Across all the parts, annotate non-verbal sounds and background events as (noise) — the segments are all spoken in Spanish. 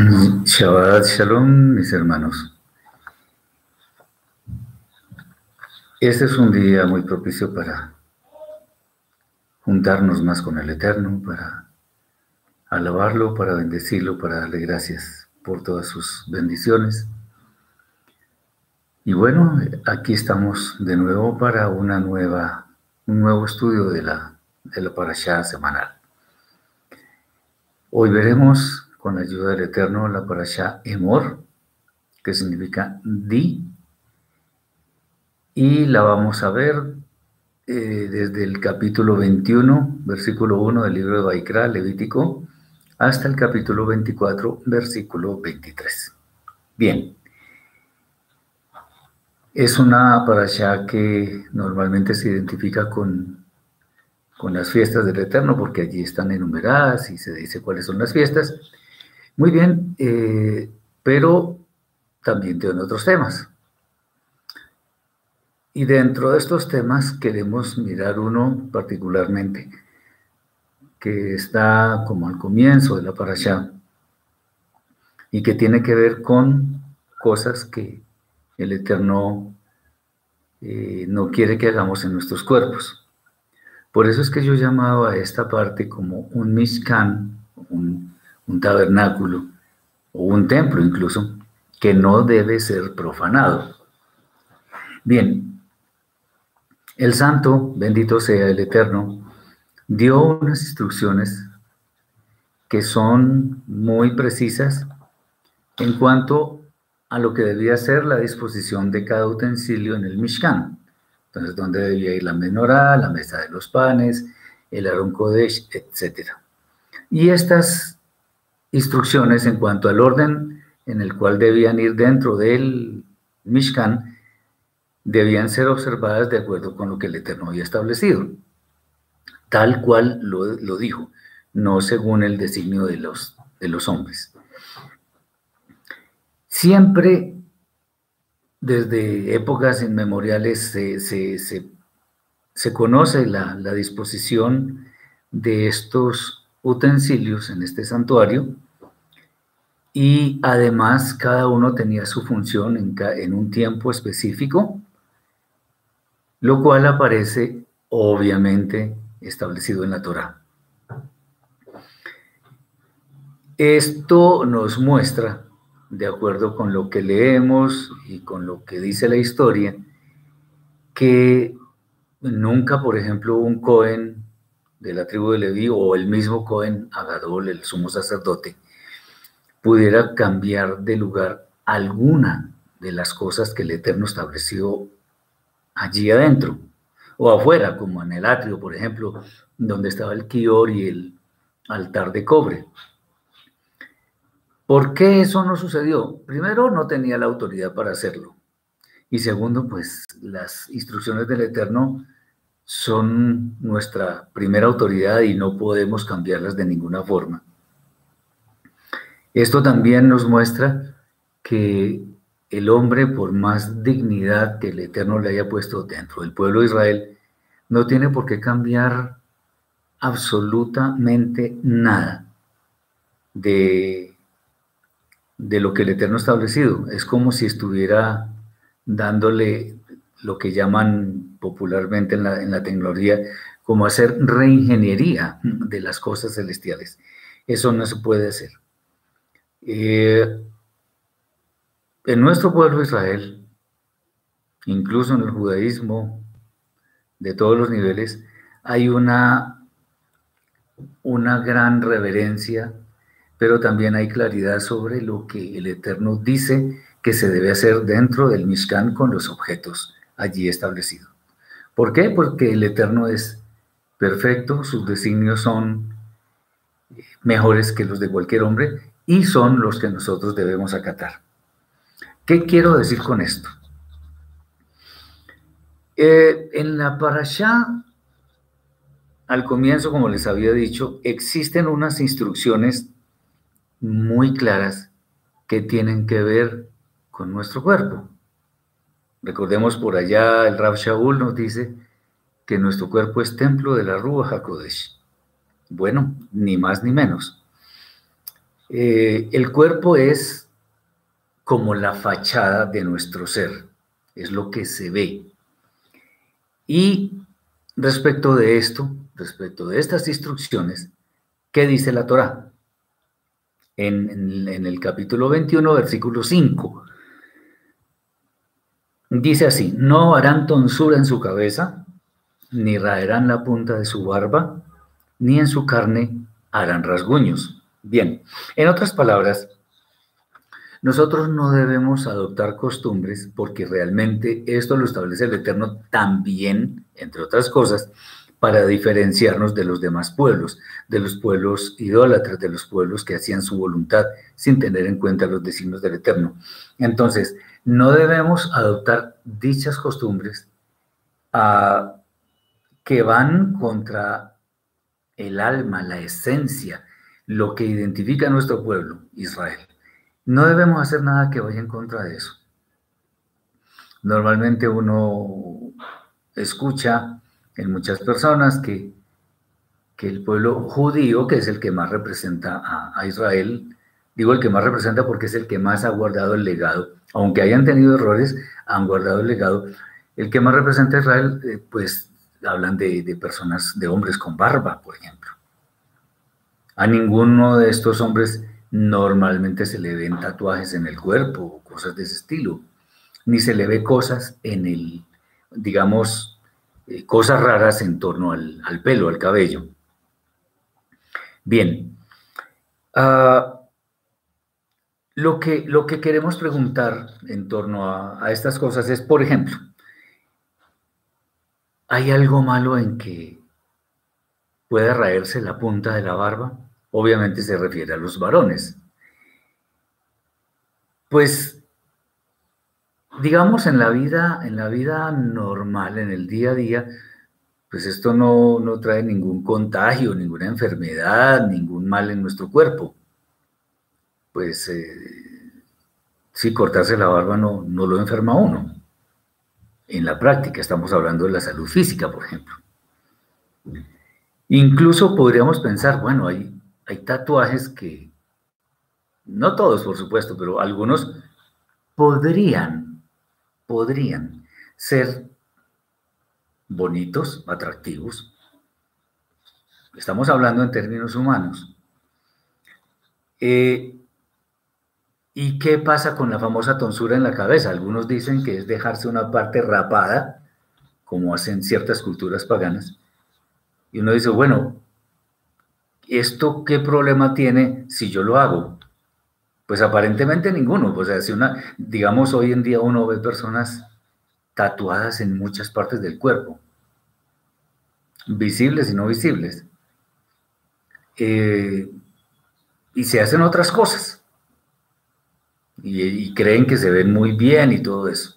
Shabbat Shalom, mis hermanos. Este es un día muy propicio para juntarnos más con el Eterno, para alabarlo, para bendecirlo, para darle gracias por todas sus bendiciones. Y bueno, aquí estamos de nuevo para una nueva, un nuevo estudio de la, de la parashá semanal. Hoy veremos con la ayuda del Eterno la parashá Emor, que significa di, y la vamos a ver eh, desde el capítulo 21, versículo 1 del libro de Baikra, Levítico, hasta el capítulo 24, versículo 23. Bien, es una parashá que normalmente se identifica con, con las fiestas del Eterno, porque allí están enumeradas y se dice cuáles son las fiestas. Muy bien, eh, pero también tiene otros temas. Y dentro de estos temas queremos mirar uno particularmente, que está como al comienzo de la parasha y que tiene que ver con cosas que el Eterno eh, no quiere que hagamos en nuestros cuerpos. Por eso es que yo llamaba a esta parte como un Mishkan, un, un tabernáculo o un templo incluso, que no debe ser profanado. Bien, el santo, bendito sea el eterno, dio unas instrucciones que son muy precisas en cuanto a lo que debía ser la disposición de cada utensilio en el Mishkan. Entonces, dónde debía ir la menorá, la mesa de los panes, el Aron Kodesh, etc. Y estas instrucciones en cuanto al orden en el cual debían ir dentro del Mishkan debían ser observadas de acuerdo con lo que el Eterno había establecido, tal cual lo, dijo, no según el designio de los, de los hombres. Siempre, desde épocas inmemoriales, se, conoce la, la disposición de estos utensilios en este santuario, y además cada uno tenía su función en, un tiempo específico lo cual aparece obviamente establecido en la Torah. Esto nos muestra, de acuerdo con lo que leemos y con lo que dice la historia, que nunca, por ejemplo, un Cohen de la tribu de Leví o el mismo Cohen Agadol, el sumo sacerdote, pudiera cambiar de lugar alguna de las cosas que el Eterno estableció allí adentro o afuera, como en el atrio, por ejemplo, donde estaba el kior y el altar de cobre. ¿Por qué eso no sucedió? Primero, no tenía la autoridad para hacerlo. Y segundo, pues las instrucciones del Eterno son nuestra primera autoridad y no podemos cambiarlas de ninguna forma. Esto también nos muestra que el hombre, por más dignidad que el Eterno le haya puesto dentro del pueblo de Israel, no tiene por qué cambiar absolutamente nada de, de lo que el Eterno ha establecido. Es como si estuviera dándole lo que llaman popularmente en la, en la tecnología, como hacer reingeniería de las cosas celestiales. Eso no se puede hacer. Eh, en nuestro pueblo Israel, incluso en el judaísmo de todos los niveles, hay una, una gran reverencia, pero también hay claridad sobre lo que el Eterno dice que se debe hacer dentro del Mishkan con los objetos allí establecidos. ¿Por qué? Porque el Eterno es perfecto, sus designios son mejores que los de cualquier hombre y son los que nosotros debemos acatar. ¿Qué quiero decir con esto? Eh, en la parasha, al comienzo, como les había dicho, existen unas instrucciones muy claras que tienen que ver con nuestro cuerpo. Recordemos por allá, el Rav Shaul nos dice que nuestro cuerpo es templo de la Rúa HaKodesh. Bueno, ni más ni menos. Eh, el cuerpo es como la fachada de nuestro ser, es lo que se ve. Y respecto de esto, respecto de estas instrucciones, ¿qué dice la Torah? En, en el capítulo 21, versículo 5. Dice así, no harán tonsura en su cabeza, ni raerán la punta de su barba, ni en su carne harán rasguños. Bien, en otras palabras, nosotros no debemos adoptar costumbres porque realmente esto lo establece el Eterno también, entre otras cosas, para diferenciarnos de los demás pueblos, de los pueblos idólatras, de los pueblos que hacían su voluntad sin tener en cuenta los designios del Eterno. Entonces, no debemos adoptar dichas costumbres ah, que van contra el alma, la esencia, lo que identifica a nuestro pueblo, Israel. No debemos hacer nada que vaya en contra de eso. Normalmente uno escucha en muchas personas que, que el pueblo judío, que es el que más representa a, Israel, digo el que más representa porque es el que más ha guardado el legado, aunque hayan tenido errores, han guardado el legado. El que más representa a Israel, eh, pues hablan de, personas, de hombres con barba, por ejemplo. A ninguno de estos hombres normalmente se le ven tatuajes en el cuerpo o cosas de ese estilo, ni se le ve cosas en el, digamos, eh, cosas raras en torno al, pelo, al cabello. Bien, ah, lo, que, lo que queremos preguntar en torno a, estas cosas es, por ejemplo, ¿hay algo malo en que pueda raerse la punta de la barba? Obviamente se refiere a los varones. Pues, digamos, en la vida, en la vida normal, en el día a día, pues esto no, trae ningún contagio, ninguna enfermedad, ningún mal en nuestro cuerpo. Pues eh, si cortarse la barba no, no lo enferma uno. En la práctica estamos hablando de la salud física, por ejemplo. Incluso podríamos pensar, bueno, hay, hay tatuajes que, no todos por supuesto, pero algunos podrían, podrían ser bonitos, atractivos. Estamos hablando en términos humanos. Eh, ¿Y qué pasa con la famosa tonsura en la cabeza? Algunos dicen que es dejarse una parte rapada, como hacen ciertas culturas paganas. Y uno dice, bueno, ¿esto qué problema tiene si yo lo hago? Pues aparentemente ninguno. O sea, si una, digamos, hoy en día uno ve personas tatuadas en muchas partes del cuerpo, visibles y no visibles, eh, y se hacen otras cosas, y, y creen que se ven muy bien y todo eso.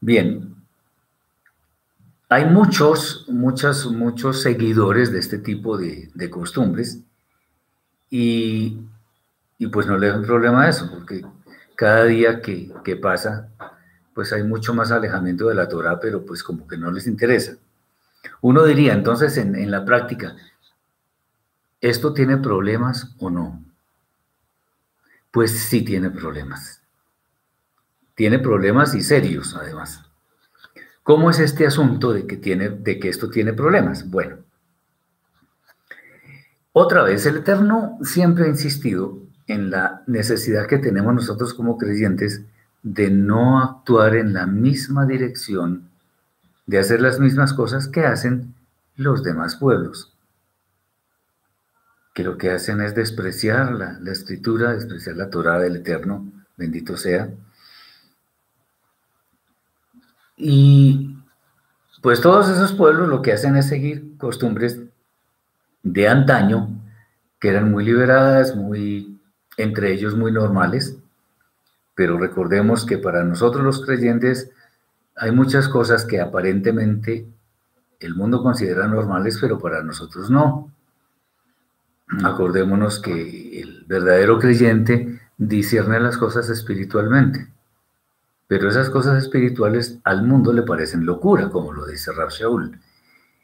Bien, hay muchos, muchos, muchos seguidores de este tipo de, costumbres y, pues no le dan problema a eso, porque cada día que, pasa, pues hay mucho más alejamiento de la Torah, pero pues como que no les interesa. Uno diría, entonces, en, en la práctica, ¿esto tiene problemas o no? Pues sí tiene problemas. Tiene problemas y serios, además. ¿Cómo es este asunto de que, tiene, de que esto tiene problemas? Bueno, otra vez, el Eterno siempre ha insistido en la necesidad que tenemos nosotros como creyentes de no actuar en la misma dirección, de hacer las mismas cosas que hacen los demás pueblos, que lo que hacen es despreciar la, escritura, despreciar la Torah del Eterno, bendito sea, y pues todos esos pueblos lo que hacen es seguir costumbres de antaño, que eran muy liberadas, muy, entre ellos muy normales, pero recordemos que para nosotros los creyentes hay muchas cosas que aparentemente el mundo considera normales, pero para nosotros no. Acordémonos que el verdadero creyente discierne las cosas espiritualmente. Pero esas cosas espirituales al mundo le parecen locura, como lo dice Rab Shaul.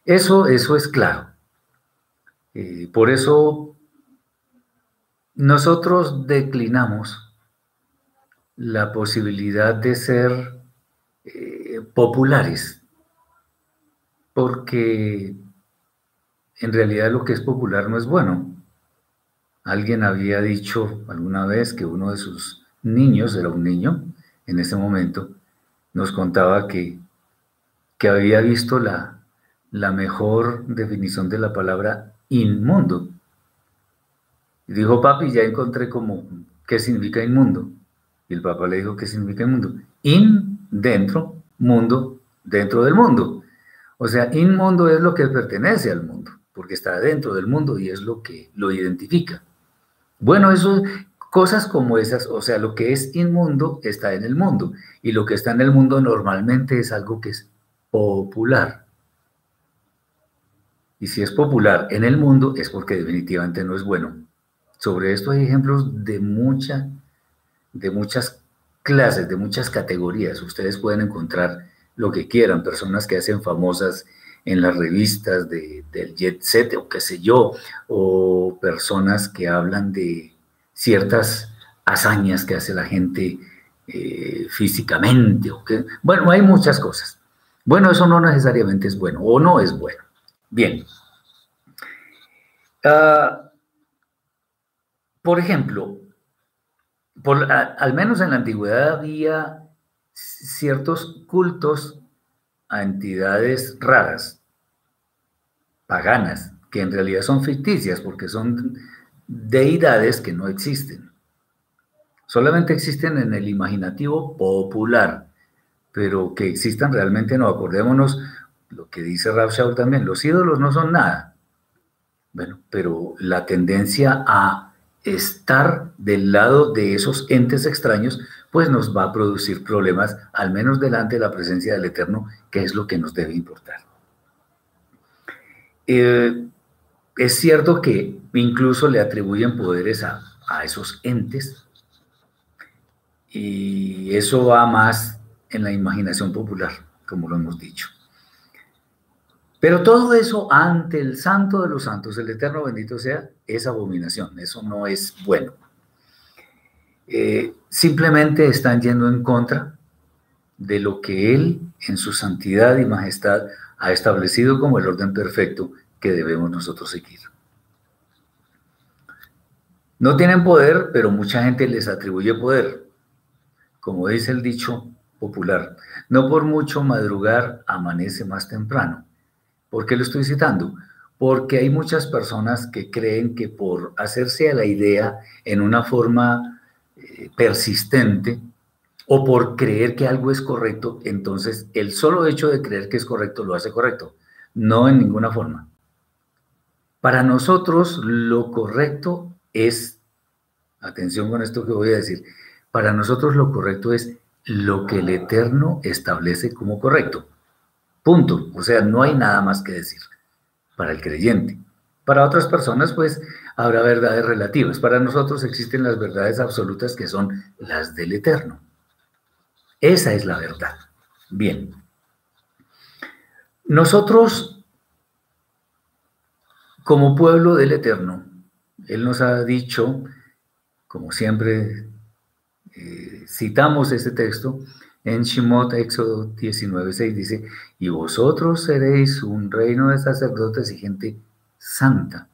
Eso, eso es claro. Eh, por eso nosotros declinamos la posibilidad de ser eh, populares, porque en realidad lo que es popular no es bueno. Alguien había dicho alguna vez que uno de sus niños, era un niño en ese momento, nos contaba que, que había visto la, la mejor definición de la palabra inmundo. Y dijo, papi, ya encontré como qué significa inmundo. Y el papá le dijo, ¿qué significa inmundo? In, dentro, mundo, dentro del mundo. O sea, inmundo es lo que pertenece al mundo, porque está dentro del mundo y es lo que lo identifica. Bueno, eso, cosas como esas, o sea, lo que es inmundo está en el mundo y lo que está en el mundo normalmente es algo que es popular. Y si es popular en el mundo es porque definitivamente no es bueno. Sobre esto hay ejemplos de, mucha, de muchas clases, de muchas categorías. Ustedes pueden encontrar lo que quieran, personas que hacen famosas en las revistas de, del jet set o qué sé yo, o personas que hablan de ciertas hazañas que hace la gente eh, físicamente. O bueno, hay muchas cosas. Bueno, eso no necesariamente es bueno o no es bueno. Bien. Uh, por ejemplo, al menos en la antigüedad había ciertos cultos a entidades raras, paganas, que en realidad son ficticias porque son deidades que no existen. Solamente existen en el imaginativo popular, pero que existan realmente no. Acordémonos lo que dice Rav también, los ídolos no son nada. Bueno, pero la tendencia a estar del lado de esos entes extraños, pues nos va a producir problemas, al menos delante de la presencia del Eterno, que es lo que nos debe importar. Eh, es cierto que incluso le atribuyen poderes a, a esos entes, y eso va más en la imaginación popular, como lo hemos dicho. Pero todo eso ante el santo de los santos, el eterno bendito sea, es abominación, eso no es bueno. Eh, simplemente están yendo en contra de lo que Él en su santidad y majestad ha establecido como el orden perfecto que debemos nosotros seguir. No tienen poder, pero mucha gente les atribuye poder. Como dice el dicho popular, no por mucho madrugar amanece más temprano. ¿Por qué lo estoy citando? Porque hay muchas personas que creen que por hacerse a la idea en una forma persistente o por creer que algo es correcto, entonces el solo hecho de creer que es correcto lo hace correcto. No en ninguna forma. Para nosotros lo correcto es, atención con esto que voy a decir, para nosotros lo correcto es lo que el Eterno establece como correcto. Punto. O sea, no hay nada más que decir para el creyente. Para otras personas, pues, habrá verdades relativas. Para nosotros existen las verdades absolutas que son las del Eterno. Esa es la verdad. Bien. Nosotros, como pueblo del Eterno, Él nos ha dicho, como siempre eh, citamos este texto, en Shimot, Éxodo 19, 6 dice, y vosotros seréis un reino de sacerdotes y gente santa,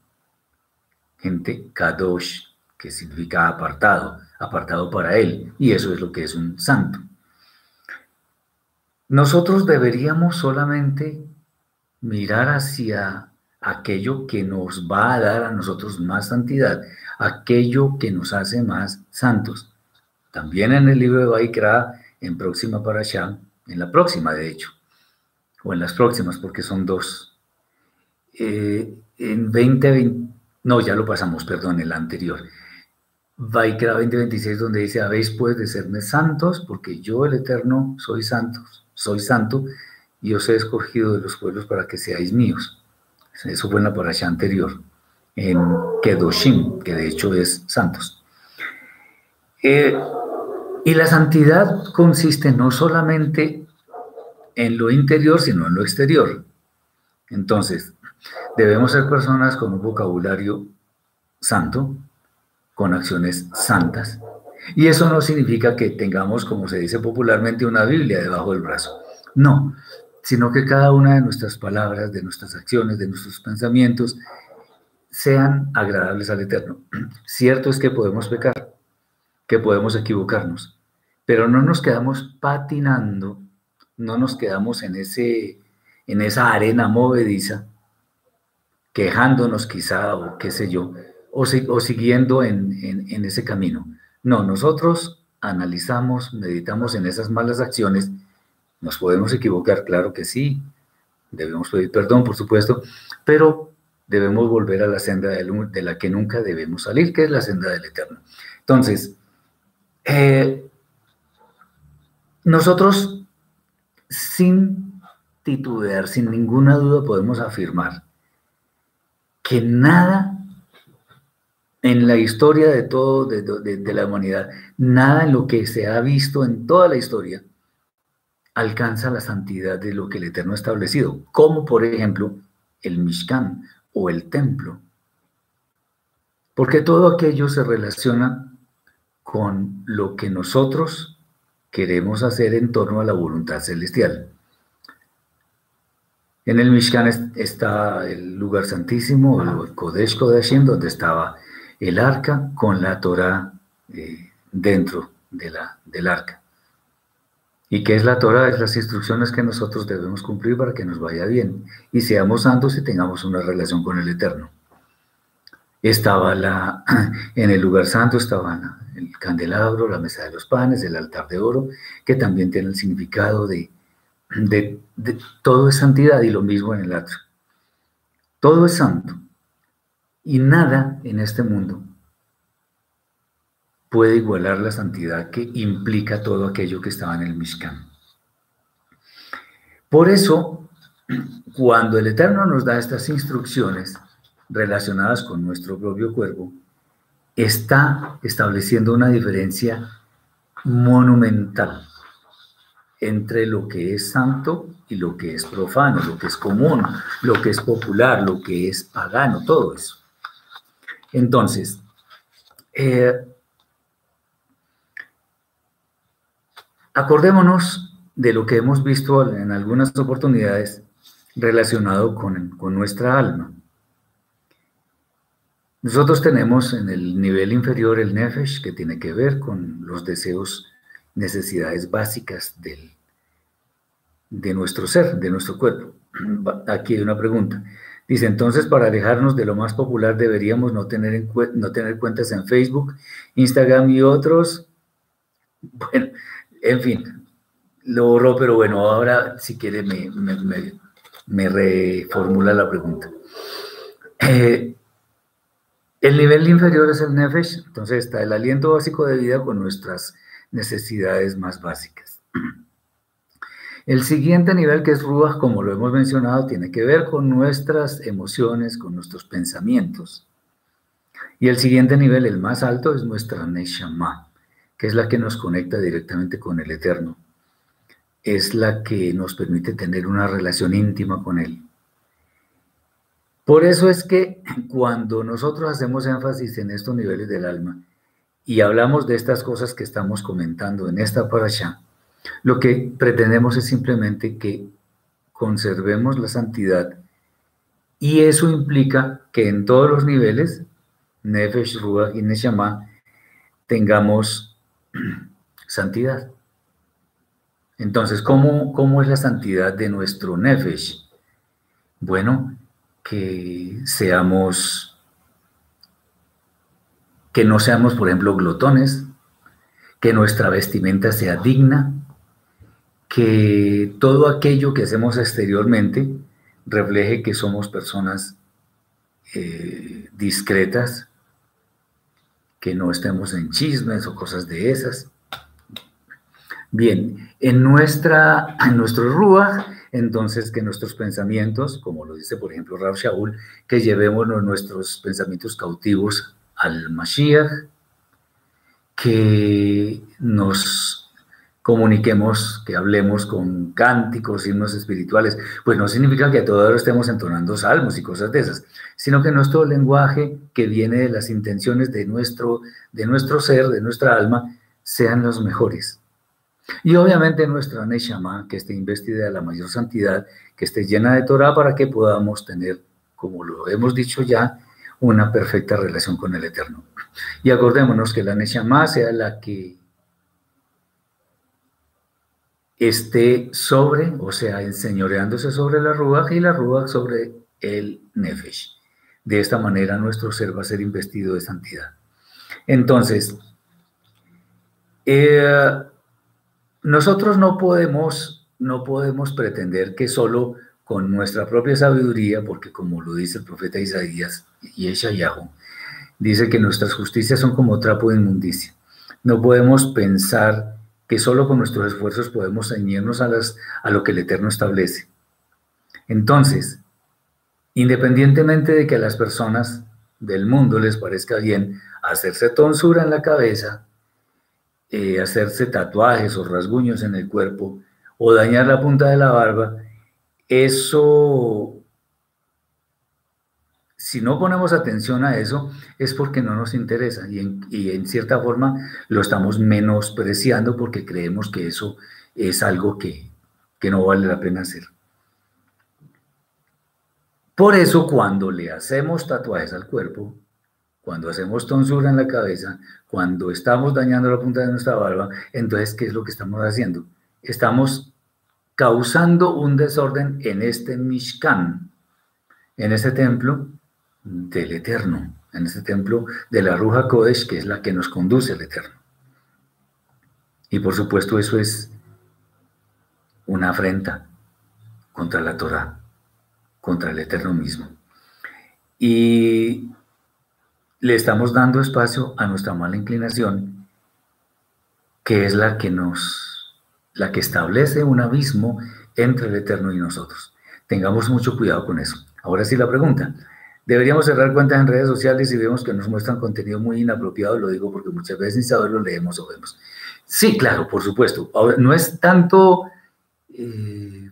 gente kadosh, que significa apartado, apartado para él, y eso es lo que es un santo. Nosotros deberíamos solamente mirar hacia aquello que nos va a dar a nosotros más santidad, aquello que nos hace más santos. También en el libro de Baikra en próxima para allá, en la próxima de hecho, o en las próximas porque son dos. Eh, en 2020, no, ya lo pasamos, perdón, el anterior. Vaikra 2026, donde dice, habéis pues de serme santos, porque yo el Eterno soy santo, soy santo, y os he escogido de los pueblos para que seáis míos. Eso fue en la parasha anterior, en Kedoshim, que de hecho es santos. Eh, y la santidad consiste no solamente en lo interior, sino en lo exterior. Entonces, debemos ser personas con un vocabulario santo, con acciones santas. Y eso no significa que tengamos, como se dice popularmente, una Biblia debajo del brazo. No, sino que cada una de nuestras palabras, de nuestras acciones, de nuestros pensamientos, sean agradables al Eterno. (clears throat) Cierto es que podemos pecar, que podemos equivocarnos, pero no nos quedamos patinando, no nos quedamos en, ese, en esa arena movediza, quejándonos quizá o qué sé yo, o, siguiendo en, en ese camino. No, nosotros analizamos, meditamos en esas malas acciones nos podemos equivocar, claro que sí. Debemos pedir perdón, por supuesto, pero debemos volver a la senda de la que nunca debemos salir, que es la senda del Eterno. Entonces, eh, nosotros sin titubear, sin ninguna duda, podemos afirmar que nada en la historia de todo, de la humanidad, nada en lo que se ha visto en toda la historia, alcanza la santidad de lo que el Eterno ha establecido, como por ejemplo el Mishkan o el templo. Porque todo aquello se relaciona con lo que nosotros queremos hacer en torno a la voluntad celestial. En el Mishkan está el lugar santísimo, el Kodesh Kodashim, donde estaba el arca con la Torah eh, dentro de la, del arca. ¿Y qué es la Torah? Es las instrucciones que nosotros debemos cumplir para que nos vaya bien y seamos santos y tengamos una relación con el Eterno. Estaba la, (clears throat) en el lugar santo estaba el candelabro, la mesa de los panes, el altar de oro, que también tiene el significado de, de, todo es santidad y lo mismo en el atrio. Todo es santo y nada en este mundo puede igualar la santidad que implica todo aquello que estaba en el Mishkan. Por eso, cuando el Eterno nos da estas instrucciones relacionadas con nuestro propio cuerpo, está estableciendo una diferencia monumental entre lo que es santo y lo que es profano, lo que es común, lo que es popular, lo que es pagano, todo eso. Entonces, eh, Acordémonos de lo que hemos visto en algunas oportunidades relacionado con, con nuestra alma. Nosotros tenemos en el nivel inferior el nefesh, que tiene que ver con los deseos, necesidades básicas del, de nuestro ser, de nuestro cuerpo. Aquí hay una pregunta. Dice, entonces, para alejarnos de lo más popular, deberíamos no tener, en, no tener cuentas en Facebook, Instagram y otros. Bueno, en fin, lo borró, pero bueno, ahora si quiere me, me, reformula la pregunta. Eh, el nivel inferior es el nefesh, entonces está el aliento básico de vida con nuestras necesidades más básicas. El siguiente nivel, que es Ruach, como lo hemos mencionado, tiene que ver con nuestras emociones, con nuestros pensamientos. Y el siguiente nivel, el más alto, es nuestra Neshama que es la que nos conecta directamente con el Eterno, es la que nos permite tener una relación íntima con Él. Por eso es que cuando nosotros hacemos énfasis en estos niveles del alma y hablamos de estas cosas que estamos comentando en esta parasha, lo que pretendemos es simplemente que conservemos la santidad y eso implica que en todos los niveles, Nefesh, Ruach y Neshama, tengamos (clears throat) santidad. Entonces, ¿cómo, ¿cómo es la santidad de nuestro Nefesh? Bueno, que seamos, que no seamos, por ejemplo, glotones, que nuestra vestimenta sea digna, que todo aquello que hacemos exteriormente refleje que somos personas eh, discretas, que no estemos en chismes o cosas de esas. Bien, en, nuestra, en nuestro Ruach, entonces que nuestros pensamientos, como lo dice por ejemplo Rav Shaul, que llevemos nuestros pensamientos cautivos al Mashiach, que nos comuniquemos, que hablemos con cánticos, himnos espirituales, pues no significa que a toda hora estemos entonando salmos y cosas de esas, sino que nuestro lenguaje que viene de las intenciones de nuestro, de nuestro ser, de nuestra alma, sean los mejores. Y obviamente nuestra Neshama, que esté investida de la mayor santidad, que esté llena de Torah para que podamos tener, como lo hemos dicho ya, una perfecta relación con el Eterno. Y acordémonos que la Neshama sea la que esté sobre, o sea, enseñoreándose sobre la Ruach y la Ruach sobre el Nefesh. De esta manera nuestro ser va a ser investido de santidad. Entonces, eh, nosotros no podemos, no podemos pretender que solo con nuestra propia sabiduría, porque como lo dice el profeta Isaías y Eshayahu, dice que nuestras justicias son como trapo de inmundicia. No podemos pensar que solo con nuestros esfuerzos podemos ceñirnos a, las, a lo que el Eterno establece. Entonces, independientemente de que a las personas del mundo les parezca bien hacerse tonsura en la cabeza, eh, hacerse tatuajes o rasguños en el cuerpo o dañar la punta de la barba, eso si no ponemos atención a eso, es porque no nos interesa y en, cierta forma lo estamos menospreciando porque creemos que eso es algo que, que no vale la pena hacer. Por eso cuando le hacemos tatuajes al cuerpo, cuando hacemos tonsura en la cabeza, cuando estamos dañando la punta de nuestra barba, entonces, ¿qué es lo que estamos haciendo? Estamos causando un desorden en este Mishkan, en este templo, del Eterno, en este templo de la Ruja Kodesh, que es la que nos conduce al Eterno. Y por supuesto eso es una afrenta contra la Torah, contra el Eterno mismo. Y le estamos dando espacio a nuestra mala inclinación, que es la que nos, la que establece un abismo entre el Eterno y nosotros. Tengamos mucho cuidado con eso. Ahora sí la pregunta, Deberíamos cerrar cuentas en redes sociales y vemos que nos muestran contenido muy inapropiado, lo digo porque muchas veces sin saberlo leemos o vemos. Sí, claro, por supuesto. no es tanto eh,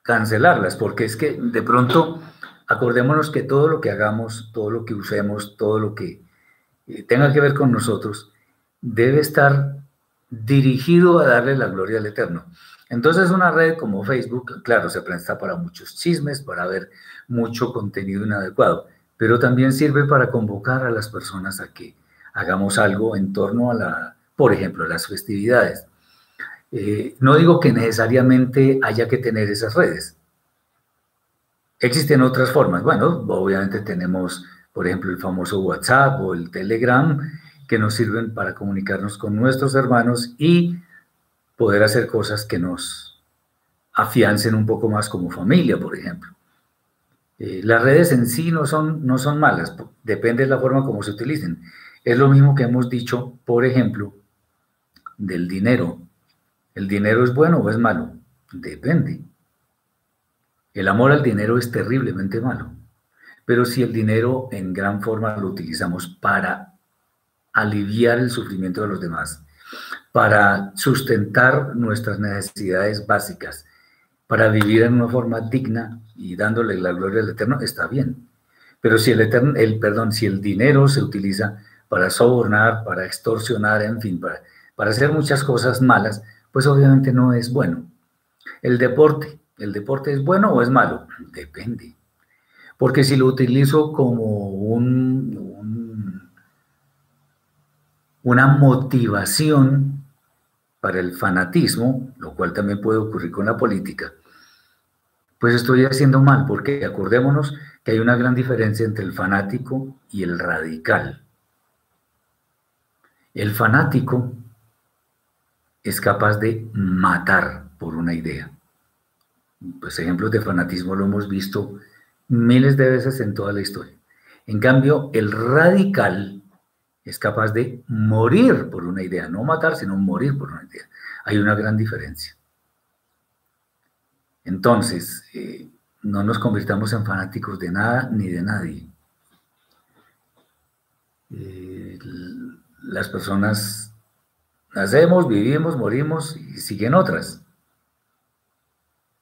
cancelarlas, porque es que de pronto acordémonos que todo lo que hagamos, todo lo que usemos, todo lo que eh, tenga que ver con nosotros, debe estar dirigido a darle la gloria al Eterno. Entonces una red como Facebook, claro, se presta para muchos chismes, para ver mucho contenido inadecuado, pero también sirve para convocar a las personas a que hagamos algo en torno a la, por ejemplo, las festividades. Eh, no digo que necesariamente haya que tener esas redes. Existen otras formas. Bueno, obviamente tenemos, por ejemplo, el famoso WhatsApp o el Telegram, que nos sirven para comunicarnos con nuestros hermanos y poder hacer cosas que nos afiancen un poco más como familia, por ejemplo. Eh, las redes en sí no son, no son malas, depende de la forma como se utilicen. Es lo mismo que hemos dicho, por ejemplo, del dinero. ¿El dinero es bueno o es malo? Depende. El amor al dinero es terriblemente malo. Pero si el dinero en gran forma lo utilizamos para aliviar el sufrimiento de los demás, para sustentar nuestras necesidades básicas, para vivir en una forma digna y dándole la gloria al Eterno, está bien. Pero si el, eterno, el, perdón, si el dinero se utiliza para sobornar, para extorsionar, en fin, para, para hacer muchas cosas malas, pues obviamente no es bueno. El deporte, ¿el deporte es bueno o es malo? Depende. Porque si lo utilizo como un, una motivación para el fanatismo, lo cual también puede ocurrir con la política, pues estoy haciendo mal, porque acordémonos que hay una gran diferencia entre el fanático y el radical. El fanático es capaz de matar por una idea. Pues ejemplos de fanatismo lo hemos visto miles de veces en toda la historia. En cambio, el radical es capaz de morir por una idea, no matar, sino morir por una idea. Hay una gran diferencia. Entonces, eh, no nos convirtamos en fanáticos de nada ni de nadie. Eh, las personas Nacemos, vivimos, morimos y siguen otras.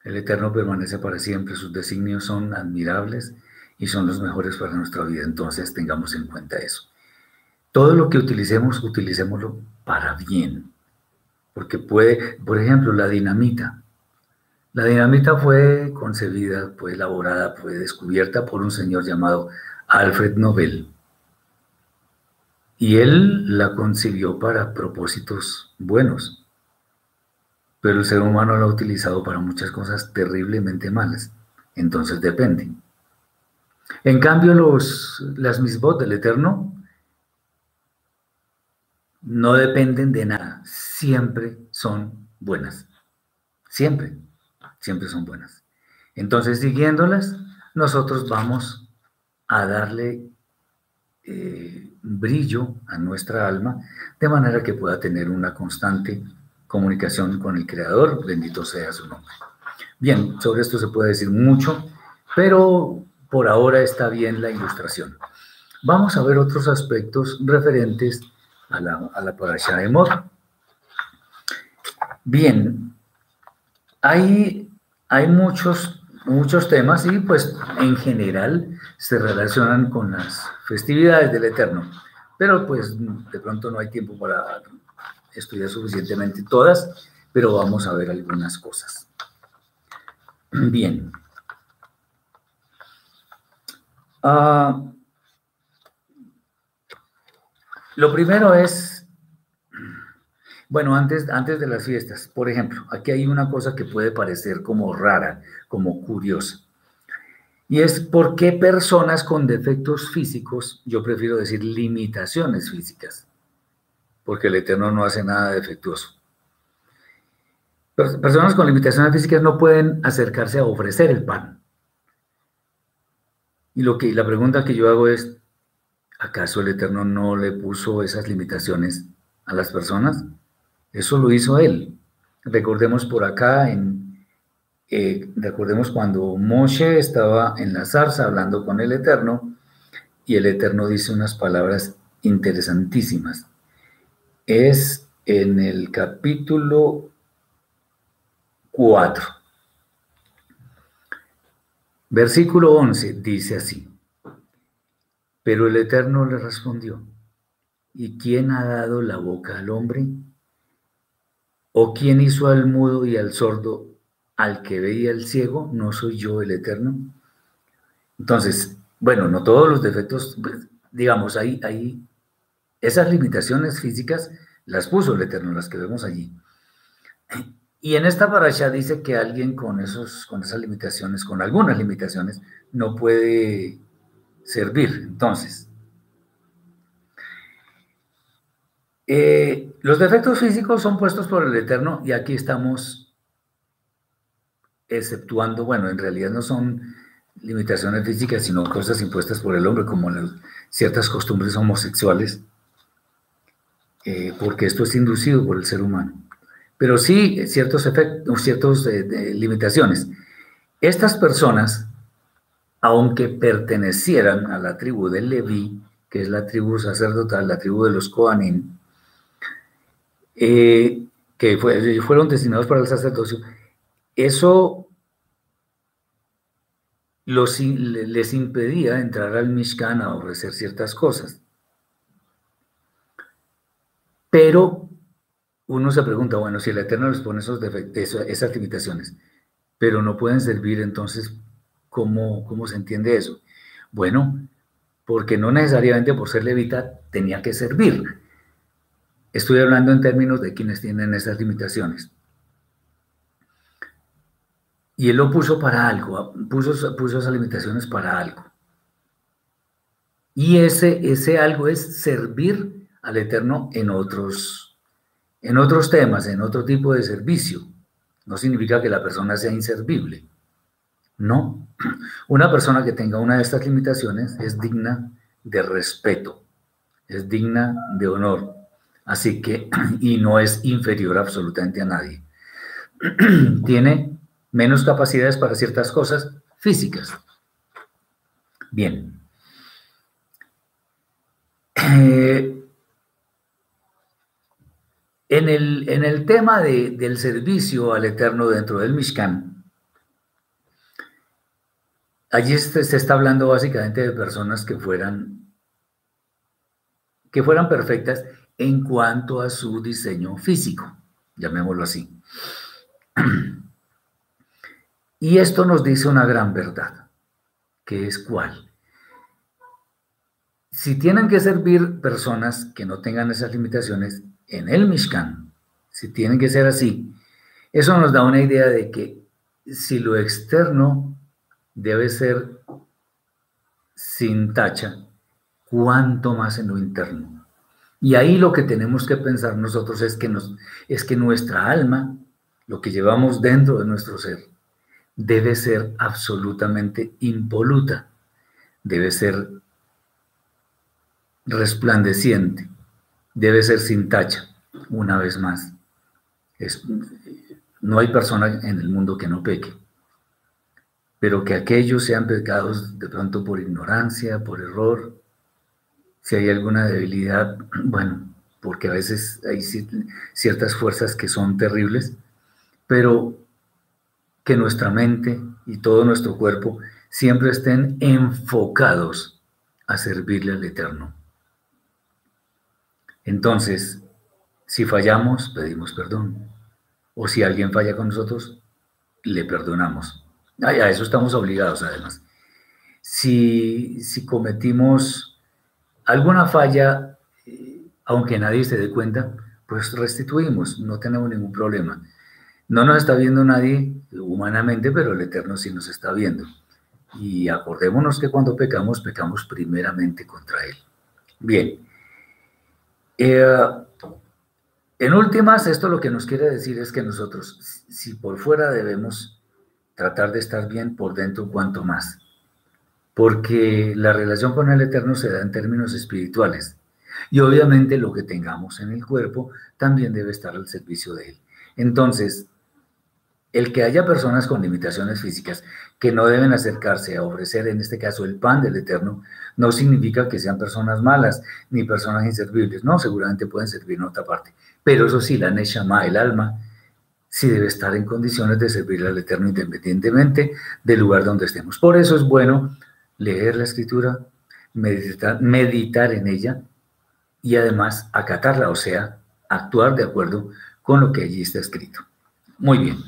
El Eterno permanece para siempre, sus designios son admirables y son los mejores para nuestra vida, entonces tengamos en cuenta eso. Todo lo que utilicemos, utilicémoslo para bien, porque puede, por ejemplo, la dinamita. La dinamita fue concebida, fue elaborada, fue descubierta por un señor llamado Alfred Nobel. Y él la concibió para propósitos buenos, pero el ser humano la ha utilizado para muchas cosas terriblemente malas. Entonces depende. En cambio, los, las misbot del Eterno no dependen de nada, siempre son buenas. Siempre, siempre son buenas. Entonces, siguiéndolas, nosotros vamos a darle eh, brillo a nuestra alma, de manera que pueda tener una constante comunicación con el Creador, bendito sea su nombre. Bien, sobre esto se puede decir mucho, pero por ahora está bien la ilustración. Vamos a ver otros aspectos referentes a la, a de Mod. Bien, hay, hay muchos muchos temas y pues en general se relacionan con las festividades del Eterno. Pero pues de pronto no hay tiempo para estudiar suficientemente todas, pero vamos a ver algunas cosas. Bien. Ah, lo primero es bueno, antes, antes de las fiestas, por ejemplo, aquí hay una cosa que puede parecer como rara, como curiosa. Y es por qué personas con defectos físicos, yo prefiero decir limitaciones físicas, porque el Eterno no hace nada defectuoso. Personas con limitaciones físicas no pueden acercarse a ofrecer el pan. Y lo que, la pregunta que yo hago es, ¿acaso el Eterno no le puso esas limitaciones a las personas? Eso lo hizo él. Recordemos por acá, en, eh, recordemos cuando Moshe estaba en la zarza hablando con el Eterno y el Eterno dice unas palabras interesantísimas. Es en el capítulo 4. Versículo 11 dice así, pero el Eterno le respondió, ¿y quién ha dado la boca al hombre? ¿O quién hizo al mudo y al sordo, al que veía el ciego? ¿No soy yo el eterno? Entonces, bueno, no todos los defectos, pues, digamos, ahí, ahí, esas limitaciones físicas las puso el eterno, las que vemos allí. Y en esta parasha dice que alguien con, esos, con esas limitaciones, con algunas limitaciones, no puede servir. Entonces, Eh, los defectos físicos son puestos por el Eterno y aquí estamos exceptuando, bueno, en realidad no son limitaciones físicas, sino cosas impuestas por el hombre, como ciertas costumbres homosexuales, eh, porque esto es inducido por el ser humano. Pero sí ciertos efectos, ciertas eh, limitaciones. Estas personas, aunque pertenecieran a la tribu de Leví, que es la tribu sacerdotal, la tribu de los Kohanim, eh, que fueron destinados para el sacerdocio, eso les impedía entrar al Mishkan a ofrecer ciertas cosas. Pero uno se pregunta, bueno, si el Eterno les pone esos esas limitaciones, pero no pueden servir, entonces, ¿cómo, ¿cómo se entiende eso? Bueno, porque no necesariamente por ser levita tenía que servir. Estoy hablando en términos de quienes tienen esas limitaciones. Y él lo puso para algo, puso, puso esas limitaciones para algo. Y ese, ese algo es servir al Eterno en otros, en otros temas, en otro tipo de servicio. No significa que la persona sea inservible. No. Una persona que tenga una de estas limitaciones es digna de respeto, es digna de honor. Así que, y no es inferior absolutamente a nadie. (clears throat) Tiene menos capacidades para ciertas cosas físicas. Bien. Eh, En el, en el tema del servicio al Eterno dentro del Mishkan, allí se, se, está hablando básicamente de personas que fueran, que fueran perfectas en cuanto a su diseño físico, llamémoslo así. Y esto nos dice una gran verdad, que es cuál. Si tienen que servir personas que no tengan esas limitaciones en el Mishkan, si tienen que ser así, eso nos da una idea de que si lo externo debe ser sin tacha, cuánto más en lo interno. Y ahí lo que tenemos que pensar nosotros es que, nos, es que nuestra alma, lo que llevamos dentro de nuestro ser, debe ser absolutamente impoluta, debe ser resplandeciente, debe ser sin tacha, una vez más. no hay persona en el mundo que no peque, pero que aquellos sean pecados de pronto por ignorancia, por error, si hay alguna debilidad, (clears throat) bueno, porque a veces hay ciertas fuerzas que son terribles, pero que nuestra mente y todo nuestro cuerpo siempre estén enfocados a servirle al Eterno. Entonces, si fallamos, pedimos perdón. O si alguien falla con nosotros, le perdonamos. A eso estamos obligados además. Si, si cometimos alguna falla, eh, aunque nadie se dé cuenta, pues restituimos, no tenemos ningún problema. No nos está viendo nadie humanamente, pero el Eterno sí nos está viendo. Y acordémonos que cuando pecamos, pecamos primeramente contra Él. Bien. Eh, en últimas, esto lo que nos quiere decir es que nosotros, si por fuera debemos tratar de estar bien, por dentro cuanto más. Porque la relación con el Eterno se da en términos espirituales. Y obviamente lo que tengamos en el cuerpo también debe estar al servicio de Él. Entonces, el que haya personas con limitaciones físicas que no deben acercarse a ofrecer, en este caso, el pan del Eterno, no significa que sean personas malas ni personas inservibles. No, seguramente pueden servir en otra parte. Pero eso sí, la Neshama, el alma, sí debe estar en condiciones de servir al Eterno independientemente del lugar donde estemos. Por eso es bueno leer la Escritura, meditar, meditar en ella y además acatarla, o sea, actuar de acuerdo con lo que allí está escrito. Muy bien.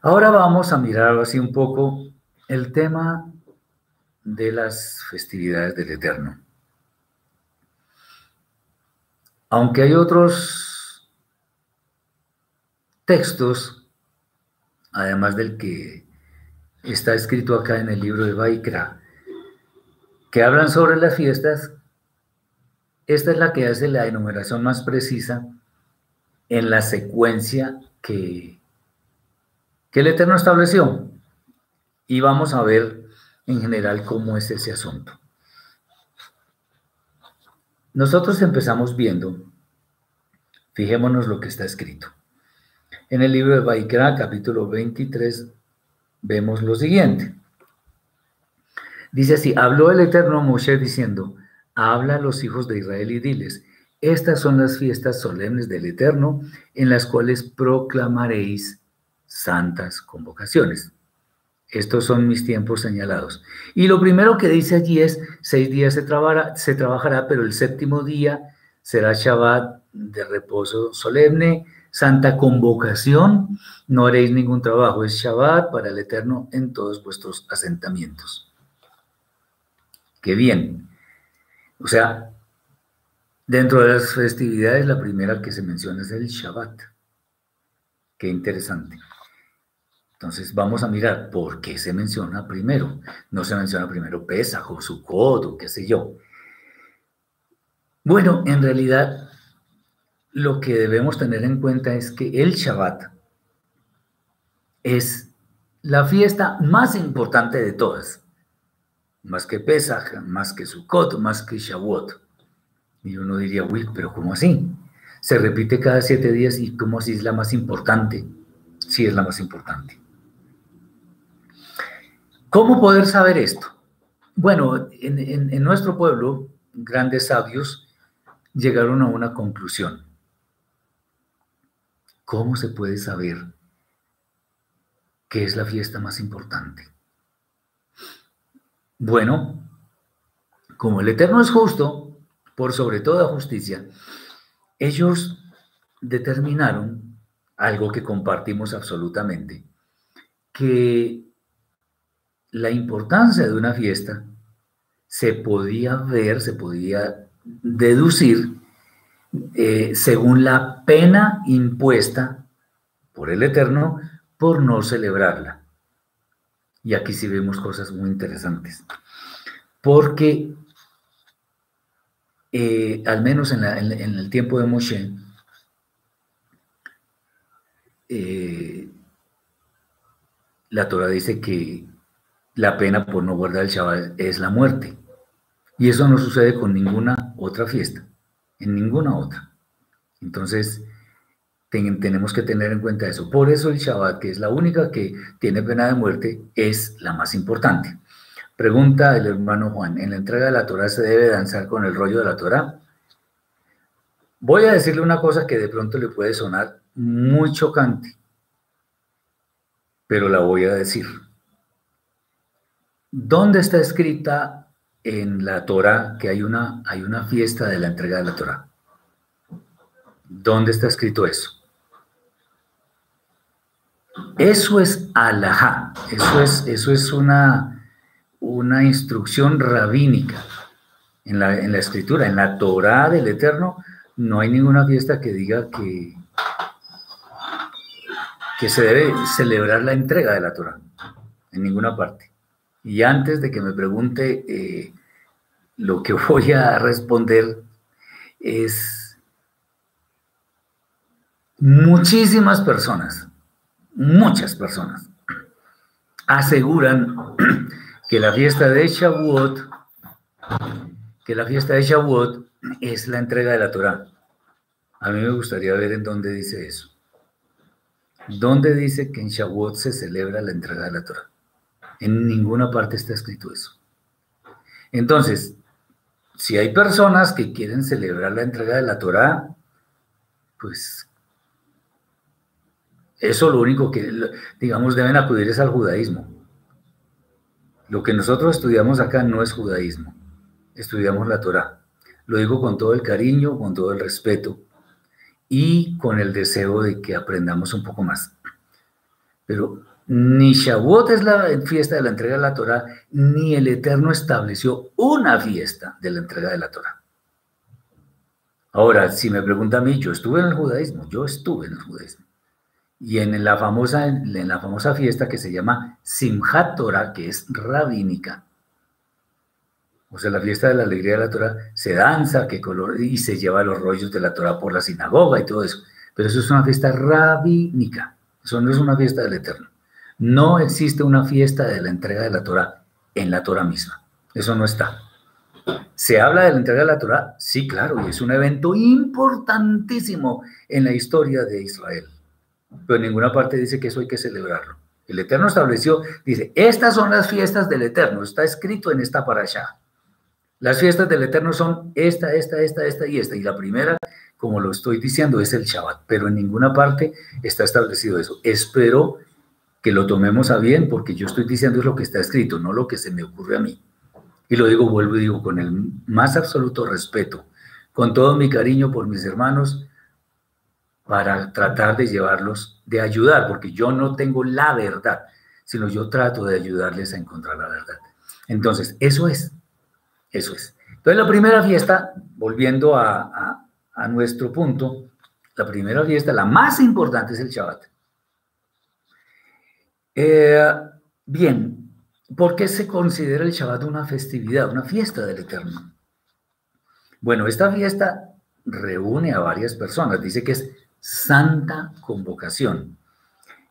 Ahora vamos a mirar así un poco el tema de las festividades del Eterno. Aunque hay otros textos, además del que está escrito acá en el libro de Baikra, que hablan sobre las fiestas, esta es la que hace la enumeración más precisa en la secuencia que que el Eterno estableció. Y vamos a ver en general cómo es ese asunto. Nosotros empezamos viendo, fijémonos lo que está escrito. En el libro de Baikra, capítulo 23, vemos lo siguiente. Dice así, habló el Eterno a Moshe diciendo, habla a los hijos de Israel y diles, estas son las fiestas solemnes del Eterno en las cuales proclamaréis santas convocaciones. Estos son mis tiempos señalados. Y lo primero que dice allí es, seis días se se trabajará, pero el séptimo día será Shabbat de reposo solemne, santa convocación, no haréis ningún trabajo, es Shabbat para el Eterno en todos vuestros asentamientos. Qué bien. O sea, dentro de las festividades, la primera que se menciona es el Shabbat. Qué interesante. Entonces vamos a mirar por qué se menciona primero. No se menciona primero Pesaj o Sukkot o qué sé yo. Bueno, en realidad lo que debemos tener en cuenta es que el Shabbat es la fiesta más importante de todas. Más que Pesach, más que Sukkot, más que Shavuot. Y uno diría, uy, pero ¿cómo así? Se repite cada siete días y ¿cómo así es la más importante? Sí es la más importante. ¿Cómo poder saber esto? Bueno, en, nuestro pueblo, grandes sabios llegaron a una conclusión. ¿Cómo se puede saber qué es la fiesta más importante? Bueno, como el Eterno es justo, por sobre toda justicia, ellos determinaron algo que compartimos absolutamente, que la importancia de una fiesta se podía ver, se podía deducir eh, según la pena impuesta por el Eterno por no celebrarla. Y aquí sí vemos cosas muy interesantes. Porque, eh, al menos en, el tiempo de Moshe, eh, la Torah dice que la pena por no guardar el Shabbat es la muerte. Y eso no sucede con ninguna otra fiesta, en ninguna otra. Entonces, tenemos que tener en cuenta eso. Por eso el Shabbat, que es la única que tiene pena de muerte, es la más importante. Pregunta el hermano Juan, ¿en la entrega de la Torah se debe danzar con el rollo de la Torah? Voy a decirle una cosa que de pronto le puede sonar muy chocante, pero la voy a decir. ¿Dónde está escrita en la Torah que hay una, hay una fiesta de la entrega de la Torah? ¿Dónde está escrito eso? Eso es alajá, eso es, eso es una, una instrucción rabínica en la, en la escritura, en la Torah del Eterno, no hay ninguna fiesta que diga que, que se debe celebrar la entrega de la Torah, en ninguna parte. Y antes de que me pregunte, eh, lo que (laughs) voy a responder es muchísimas personas, muchas personas, aseguran (clears throat) que la fiesta de Shavuot, que la fiesta de Shavuot es la entrega de la Torah. A mí me gustaría ver en dónde dice eso. ¿Dónde dice que en Shavuot se celebra la entrega de la Torah? En ninguna parte está escrito eso. Entonces, si hay personas que quieren celebrar la entrega de la Torah, pues eso lo único que, digamos, deben acudir es al judaísmo. Lo que nosotros estudiamos acá no es judaísmo, estudiamos la Torah. Lo digo con todo el cariño, con todo el respeto y con el deseo de que aprendamos un poco más. Pero ni Shavuot es la fiesta de la entrega de la Torah, ni el Eterno estableció una fiesta de la entrega de la Torah. Ahora, si me pregunta a mí, yo estuve en el judaísmo, yo estuve en el judaísmo. Y en la famosa, en la famosa fiesta que se llama Simchat Torah, que es rabínica, o sea, la fiesta de la alegría de la Torah, se danza que color, y se lleva los rollos de la Torah por la sinagoga y todo eso. Pero eso es una fiesta rabínica, eso no es una fiesta del Eterno. No existe una fiesta de la entrega de la Torah en la Torah misma. Eso no está. ¿Se habla de la entrega de la Torah? Sí, claro, y es un evento importantísimo en la historia de Israel. Pero en ninguna parte dice que eso hay que celebrarlo. El Eterno estableció, dice, estas son las fiestas del Eterno, está escrito en esta parasha. Las fiestas del Eterno son esta, esta, esta, esta y esta. Y la primera, como lo estoy diciendo, es el Shabbat, pero en ninguna parte está establecido eso. Espero que lo tomemos a bien, porque yo estoy diciendo es lo que está escrito, no lo que se me ocurre a mí. Y lo digo, vuelvo y digo, con el más absoluto respeto, con todo mi cariño por mis hermanos, para tratar de llevarlos, de ayudar, porque yo no tengo la verdad, sino yo trato de ayudarles a encontrar la verdad. Entonces, eso es, eso es. Entonces, la primera fiesta, volviendo a, a nuestro punto, la primera fiesta, la más importante es el Shabbat. Eh, bien, ¿por qué se considera el Shabbat una festividad, una fiesta del Eterno? Bueno, esta fiesta reúne a varias personas, dice que es santa convocación.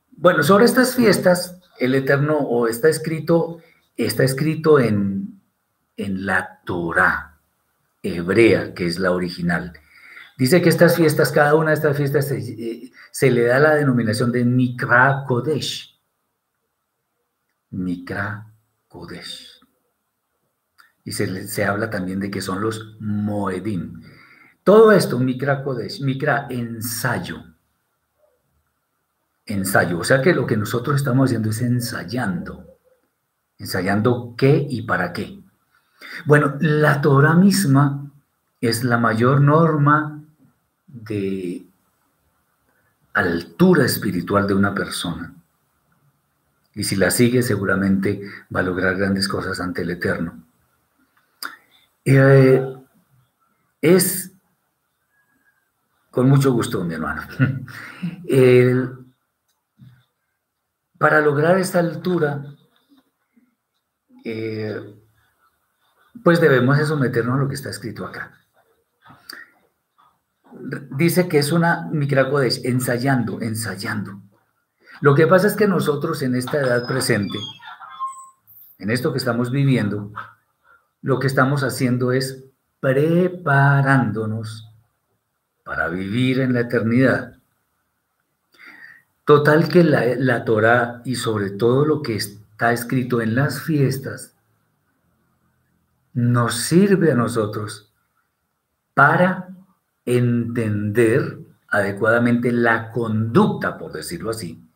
Bueno, sobre estas fiestas, el Eterno, o está escrito, está escrito en, en la Torah hebrea, que es la original. Dice que estas fiestas, cada una de estas fiestas se, eh, se le da la denominación de Mikra Kodesh. Mikra Kodesh. Y se, se habla también de que son los Moedim. Todo esto, Mikra Kodesh, Mikra ensayo. Ensayo. O sea que lo que nosotros estamos haciendo es ensayando. Ensayando qué y para qué. Bueno, la Torah misma es la mayor norma de altura espiritual de una persona. Y si la sigue, seguramente va a lograr grandes cosas ante el Eterno. Eh, es con mucho gusto, mi hermano. (laughs) para lograr esta altura, eh, pues debemos someternos a lo que está escrito acá. Dice que es una micracodes, ensayando, ensayando. Lo que pasa es que nosotros en esta edad presente, en esto que estamos viviendo, lo que estamos haciendo es preparándonos para vivir en la eternidad. Total que la, la Torah y sobre todo lo que está escrito en las fiestas nos sirve a nosotros para entender adecuadamente la conducta, por decirlo así,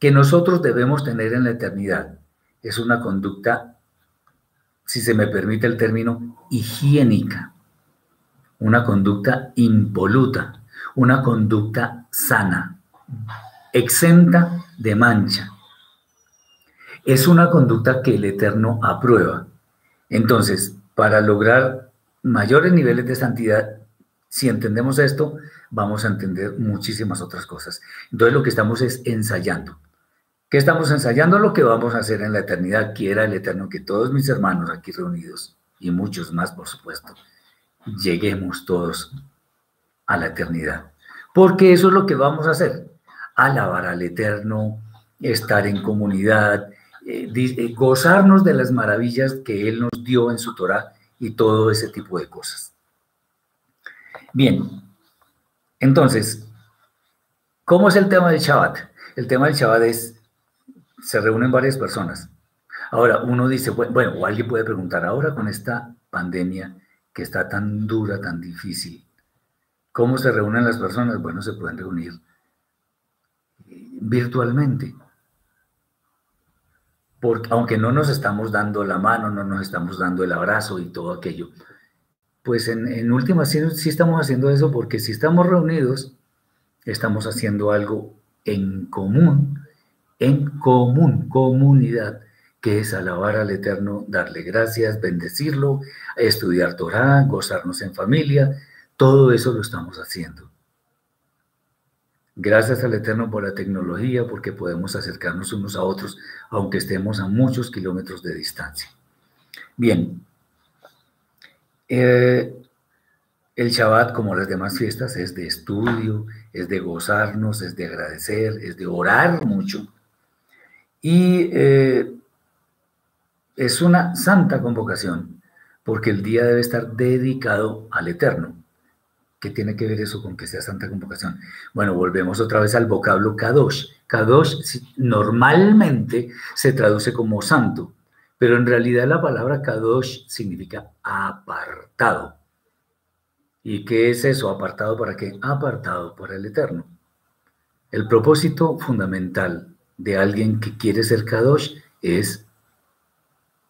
que nosotros debemos tener en la eternidad. Es una conducta, si se me permite el término, higiénica, una conducta impoluta, una conducta sana, exenta de mancha. Es una conducta que el Eterno aprueba. Entonces, para lograr mayores niveles de santidad, si entendemos esto, vamos a entender muchísimas otras cosas. Entonces, lo que estamos es ensayando. ¿Qué estamos ensayando? Lo que vamos a hacer en la eternidad. Quiera el Eterno que todos mis hermanos aquí reunidos, y muchos más, por supuesto, lleguemos todos a la eternidad. Porque eso es lo que vamos a hacer. Alabar al Eterno, estar en comunidad, eh, eh, gozarnos de las maravillas que Él nos dio en su Torah y todo ese tipo de cosas. Bien, entonces, ¿cómo es el tema del Shabbat? El tema del Shabbat es se reúnen varias personas. Ahora, uno dice, bueno, o alguien puede preguntar, ahora con esta pandemia que está tan dura, tan difícil, ¿cómo se reúnen las personas? Bueno, se pueden reunir virtualmente. Porque, aunque no nos estamos dando la mano, no nos estamos dando el abrazo y todo aquello, pues en, en última sí, sí estamos haciendo eso porque si estamos reunidos, estamos haciendo algo en común en común, comunidad, que es alabar al Eterno, darle gracias, bendecirlo, estudiar Torah, gozarnos en familia, todo eso lo estamos haciendo. Gracias al Eterno por la tecnología, porque podemos acercarnos unos a otros, aunque estemos a muchos kilómetros de distancia. Bien, eh, el Shabbat, como las demás fiestas, es de estudio, es de gozarnos, es de agradecer, es de orar mucho y eh, es una santa convocación, porque el día debe estar dedicado al Eterno. ¿Qué tiene que ver eso con que sea santa convocación? Bueno, volvemos otra vez al vocablo Kadosh. Kadosh normalmente se traduce como santo, pero en realidad la palabra Kadosh significa apartado. ¿Y qué es eso? ¿Apartado para qué? Apartado para el Eterno. El propósito fundamental de alguien que quiere ser Kadosh es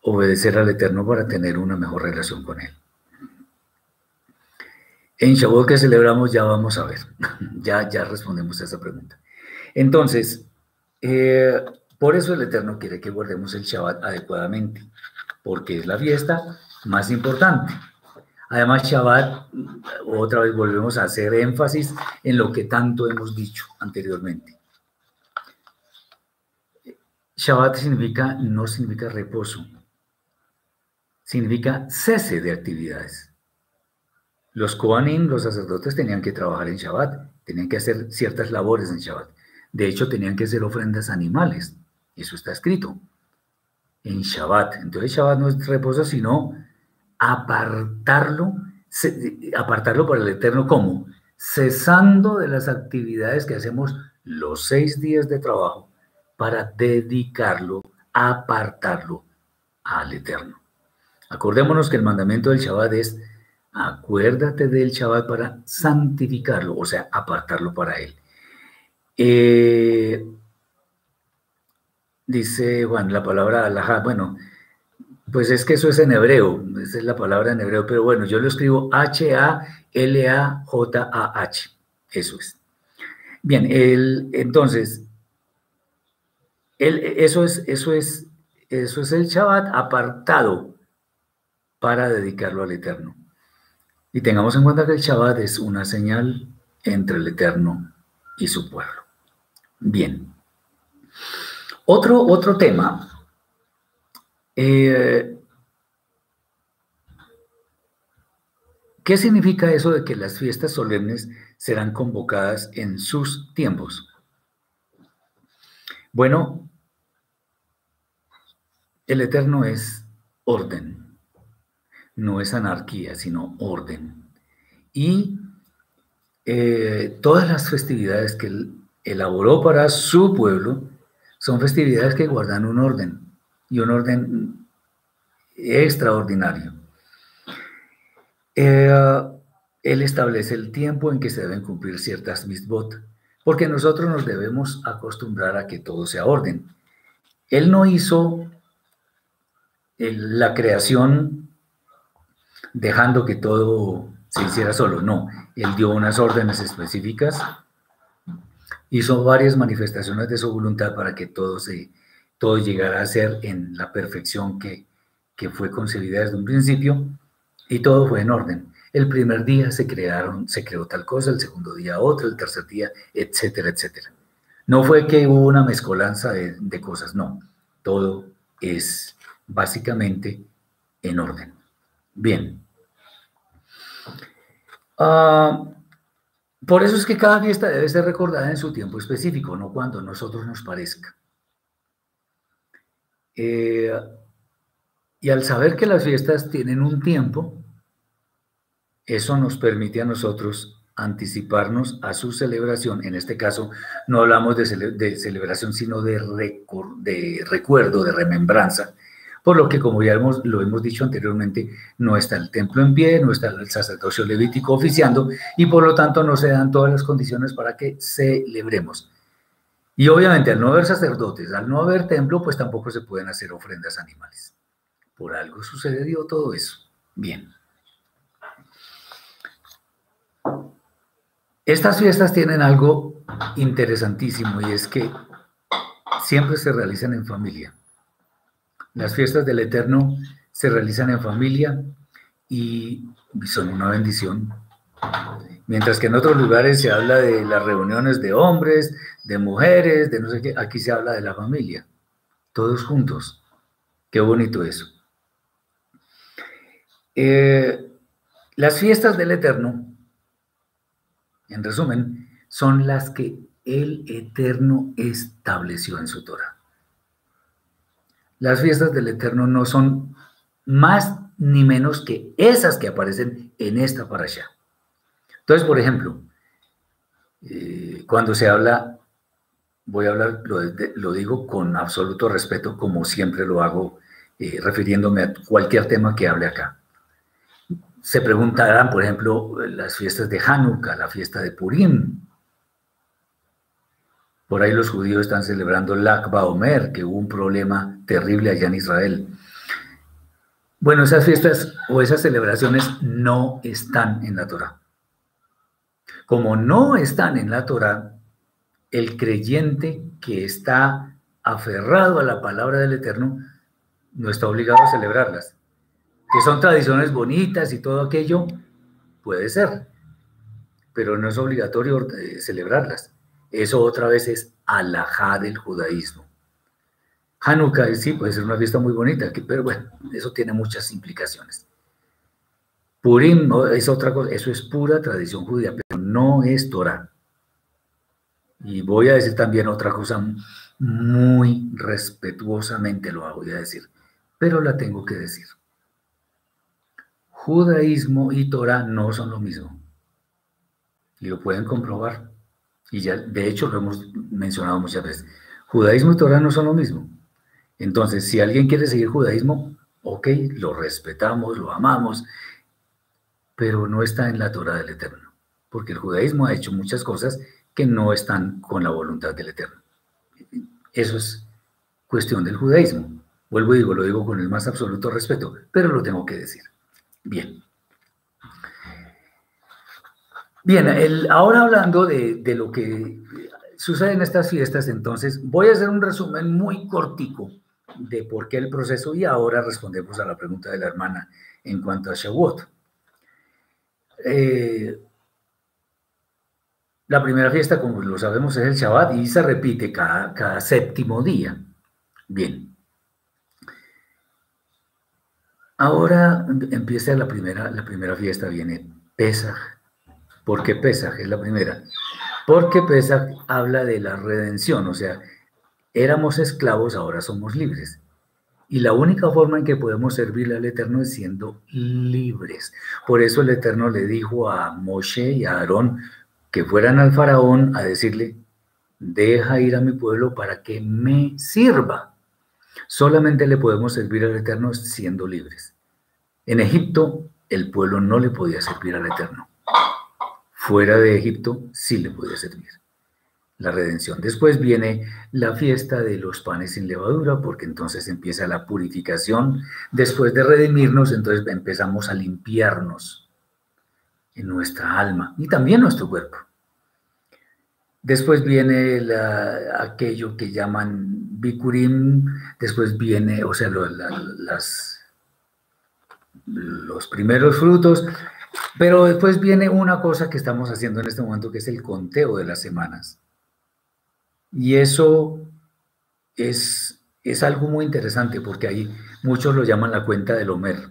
obedecer al Eterno para tener una mejor relación con Él. En Shabbat que celebramos ya vamos a ver, (laughs) ya, ya respondemos a esa pregunta. Entonces, eh, por eso el Eterno quiere que guardemos el Shabbat adecuadamente, porque es la fiesta más importante. Además, Shabbat, otra vez volvemos a hacer énfasis en lo que tanto hemos dicho anteriormente. Shabbat significa, no significa reposo, significa cese de actividades. Los Kohanim, los sacerdotes, tenían que trabajar en Shabbat, tenían que hacer ciertas labores en Shabbat. De hecho, tenían que hacer ofrendas animales. Eso está escrito en Shabbat. Entonces, Shabbat no es reposo, sino apartarlo, apartarlo para el Eterno. ¿Cómo? Cesando de las actividades que hacemos los seis días de trabajo para dedicarlo, apartarlo al Eterno. Acordémonos que el mandamiento del Shabbat es Acuérdate del Shabbat para santificarlo, o sea, apartarlo para él. Eh, dice Juan, la palabra alajá, bueno, pues es que eso es en hebreo, esa es la palabra en hebreo, pero bueno, yo lo escribo H-A-L-A-J-A-H, eso es. Bien, el, entonces, eso, es, eso, es, eso es el Shabbat apartado para dedicarlo al Eterno. Y tengamos en cuenta que el Shabbat es una señal entre el Eterno y su pueblo. Bien. Otro, otro tema. Eh, ¿Qué significa eso de que las fiestas solemnes serán convocadas en sus tiempos? Bueno, el Eterno es orden, no es anarquía, sino orden. Y eh, todas las festividades que él elaboró para su pueblo son festividades que guardan un orden y un orden extraordinario. Eh, él establece el tiempo en que se deben cumplir ciertas misbot, porque nosotros nos debemos acostumbrar a que todo sea orden. Él no hizo la creación dejando que todo se hiciera solo, no, él dio unas órdenes específicas, hizo varias manifestaciones de su voluntad para que todo, se, todo llegara a ser en la perfección que, que fue concebida desde un principio, y todo fue en orden. El primer día se crearon, se creó tal cosa, el segundo día otra, el tercer día, etcétera, etcétera. No fue que hubo una mezcolanza de, cosas, no. Todo es básicamente en orden. Bien. Ah, por eso es que cada fiesta debe ser recordada en su tiempo específico, no cuando a nosotros nos parezca. Eh, y al saber que las fiestas tienen un tiempo, eso nos permite a nosotros anticiparnos a su celebración. En este caso, no hablamos de, celebración, sino de, de, recuerdo, de remembranza. Por lo que, como ya hemos, lo hemos dicho anteriormente, no está el templo en pie, no está el sacerdocio levítico oficiando y por lo tanto no se dan todas las condiciones para que celebremos. Y obviamente al no haber sacerdotes, al no haber templo, pues tampoco se pueden hacer ofrendas animales. Por algo sucedió todo eso. Bien. Estas fiestas tienen algo interesantísimo y es que siempre se realizan en familia. Las fiestas del Eterno se realizan en familia y son una bendición. Mientras que en otros lugares se habla de las reuniones de hombres, de mujeres, de no sé qué, aquí se habla de la familia, todos juntos. Qué bonito eso. Eh, las fiestas del Eterno en resumen, son las que el Eterno estableció en su Torah. Las fiestas del Eterno no son más ni menos que esas que aparecen en esta parasha. Entonces, por ejemplo, eh, cuando se habla, voy a hablar, lo, digo con absoluto respeto, como siempre lo hago, eh, refiriéndome a cualquier tema que hable acá se preguntarán, por ejemplo, las fiestas de Hanukkah, la fiesta de Purim. Por ahí los judíos están celebrando el Akba Omer, que hubo un problema terrible allá en Israel. Bueno, esas fiestas o esas celebraciones no están en la Torah. Como no están en la Torah, el creyente que está aferrado a la palabra del Eterno no está obligado a celebrarlas que son tradiciones bonitas y todo aquello, puede ser, pero no es obligatorio eh, celebrarlas. Eso otra vez es alajá del judaísmo. Hanukkah sí puede ser una fiesta muy bonita, pero bueno, eso tiene muchas implicaciones. Purim es otra cosa, eso es pura tradición judía, pero no es Torah. Y voy a decir también otra cosa muy respetuosamente lo voy a decir, pero la tengo que decir judaísmo y Torah no son lo mismo. Y lo pueden comprobar. Y ya, de hecho, lo hemos mencionado muchas veces. Judaísmo y Torah no son lo mismo. Entonces, si alguien quiere seguir judaísmo, ok, lo respetamos, lo amamos, pero no está en la Torah del Eterno, porque el judaísmo ha hecho muchas cosas que no están con la voluntad del Eterno. Eso es cuestión del judaísmo. Vuelvo y digo, lo digo con el más absoluto respeto, pero lo tengo que decir. Bien. Bien, ahora hablando de, de, lo que sucede en estas fiestas, entonces voy a hacer un resumen muy cortico de por qué el proceso y ahora respondemos a la pregunta de la hermana en cuanto a Shavuot. Eh, la primera fiesta, como lo sabemos, es el Shabbat y se repite cada, cada séptimo día. Bien. Ahora empieza la primera, la primera fiesta, viene Pesach. ¿Por qué es la primera? Porque Pesach habla de la redención, o sea, éramos esclavos, ahora somos libres. Y la única forma en que podemos servirle al Eterno es siendo libres. Por eso el Eterno le dijo a Moshe y a Aarón que fueran al faraón a decirle, deja ir a mi pueblo para que me sirva. Solamente le podemos servir al Eterno siendo libres. En Egipto el pueblo no le podía servir al Eterno. Fuera de Egipto sí le podía servir la redención. Después viene la fiesta de los panes sin levadura, porque entonces empieza la purificación. Después de redimirnos, entonces empezamos a limpiarnos en nuestra alma y también nuestro cuerpo. Después viene aquello que llaman bikurim, después viene, o sea, los primeros frutos, pero después viene una cosa que estamos haciendo en este momento, que es el conteo de las semanas. Y eso es, es algo muy interesante porque ahí muchos lo llaman la cuenta del Homer.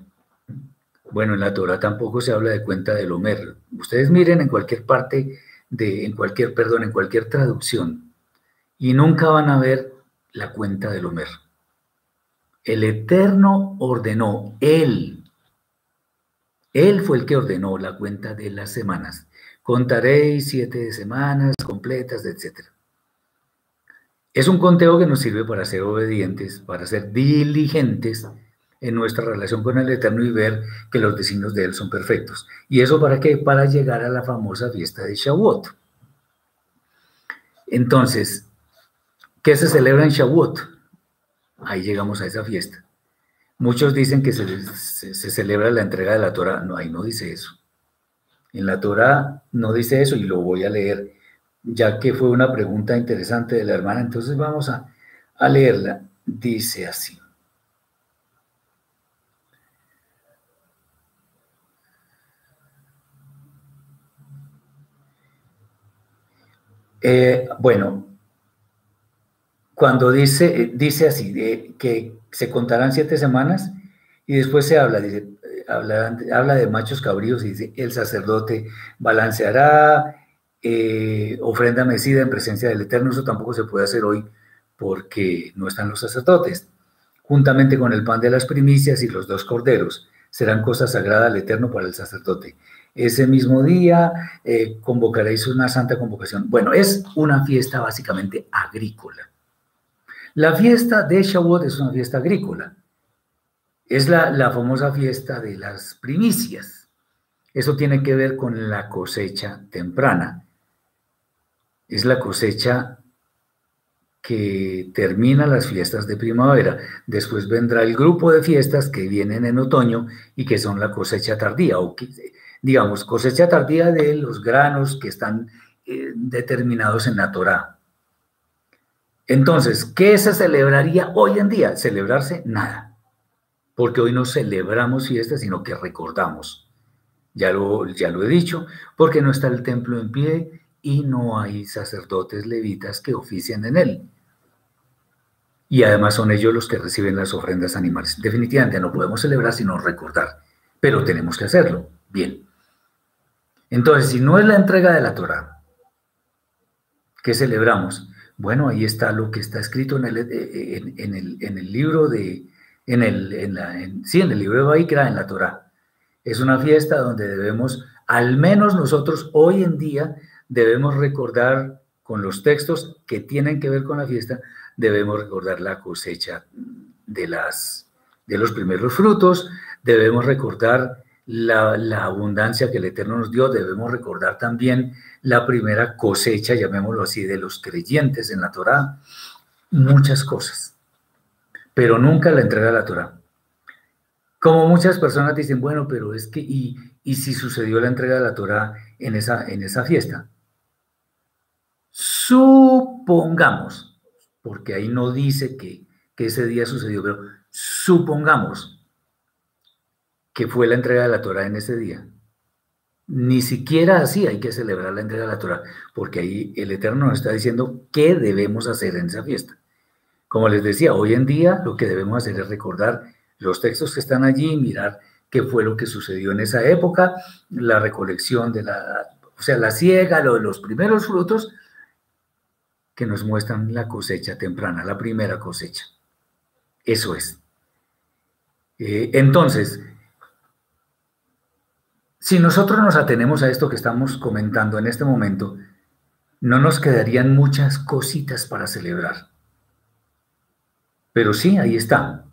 Bueno, en la Torah tampoco se habla de cuenta del Homer. Ustedes miren en cualquier parte, de, en cualquier, perdón, en cualquier traducción, y nunca van a ver la cuenta del Homer. El Eterno ordenó, Él, Él fue el que ordenó la cuenta de las semanas. Contaréis siete semanas completas, etcétera. Es un conteo que nos sirve para ser obedientes, para ser diligentes en nuestra relación con el Eterno y ver que los designios de Él son perfectos. ¿Y eso para qué? Para llegar a la famosa fiesta de Shavuot. Entonces, ¿qué se celebra en Shavuot? Ahí llegamos a esa fiesta. Muchos dicen que se, celebra la entrega de la Torah. No, ahí no dice eso. En la Torah no dice eso y lo voy a leer ya que fue una pregunta interesante de la hermana, entonces vamos a, leerla. Dice así. Eh, bueno, cuando dice, dice así, de, que se contarán siete semanas y después se habla, dice, habla, habla de machos cabríos y dice, el sacerdote balanceará eh, ofrenda mecida en presencia del Eterno, eso tampoco se puede hacer hoy porque no están los sacerdotes. Juntamente con el pan de las primicias y los dos corderos, serán cosa sagrada al Eterno para el sacerdote. Ese mismo día eh, convocaréis una santa convocación. Bueno, es una fiesta básicamente agrícola. La fiesta de Shavuot es una fiesta agrícola. Es la, la famosa fiesta de las primicias. Eso tiene que ver con la cosecha temprana es la cosecha que termina las fiestas de primavera. Después vendrá el grupo de fiestas que vienen en otoño y que son la cosecha tardía, o digamos, cosecha tardía de los granos que están eh, determinados en la Torah. Entonces, ¿qué se celebraría hoy en día? Celebrarse nada, porque hoy no celebramos fiestas, sino que recordamos. Ya lo, ya lo he dicho, porque no está el templo en pie y no hay sacerdotes levitas que ofician en él. Y además son ellos los que reciben las ofrendas animales. Definitivamente no podemos celebrar sino recordar, pero tenemos que hacerlo. Bien. Entonces, si no es la entrega de la Torah, ¿qué celebramos? Bueno, ahí está lo que está escrito en el, en, el, libro de, en el, en la, sí, en el libro de Baikra, en la Torah. Es una fiesta donde debemos, al menos nosotros hoy en día, debemos recordar con los textos que tienen que ver con la fiesta, debemos recordar la cosecha de, las, de los primeros frutos, debemos recordar la, abundancia que el Eterno nos dio, debemos recordar también la primera cosecha, llamémoslo así, de los creyentes en la Torá, muchas cosas, pero nunca la entrega de la Torá. Como muchas personas dicen, bueno, pero es que, ¿y, y si sucedió la entrega de la Torah en esa, en esa fiesta? Supongamos, porque ahí no dice que, que ese día sucedió, pero supongamos que fue la entrega de la Torah en ese día. Ni siquiera así hay que celebrar la entrega de la Torah, porque ahí el Eterno nos está diciendo qué debemos hacer en esa fiesta. Como les decía, hoy en día lo que debemos hacer es recordar los textos que están allí, mirar qué fue lo que sucedió en esa época, la recolección de la, o sea, la siega, lo de los primeros frutos que nos muestran la cosecha temprana, la primera cosecha. Eso es. Eh, entonces, si nosotros nos atenemos a esto que estamos comentando en este momento, no nos quedarían muchas cositas para celebrar. Pero sí, ahí está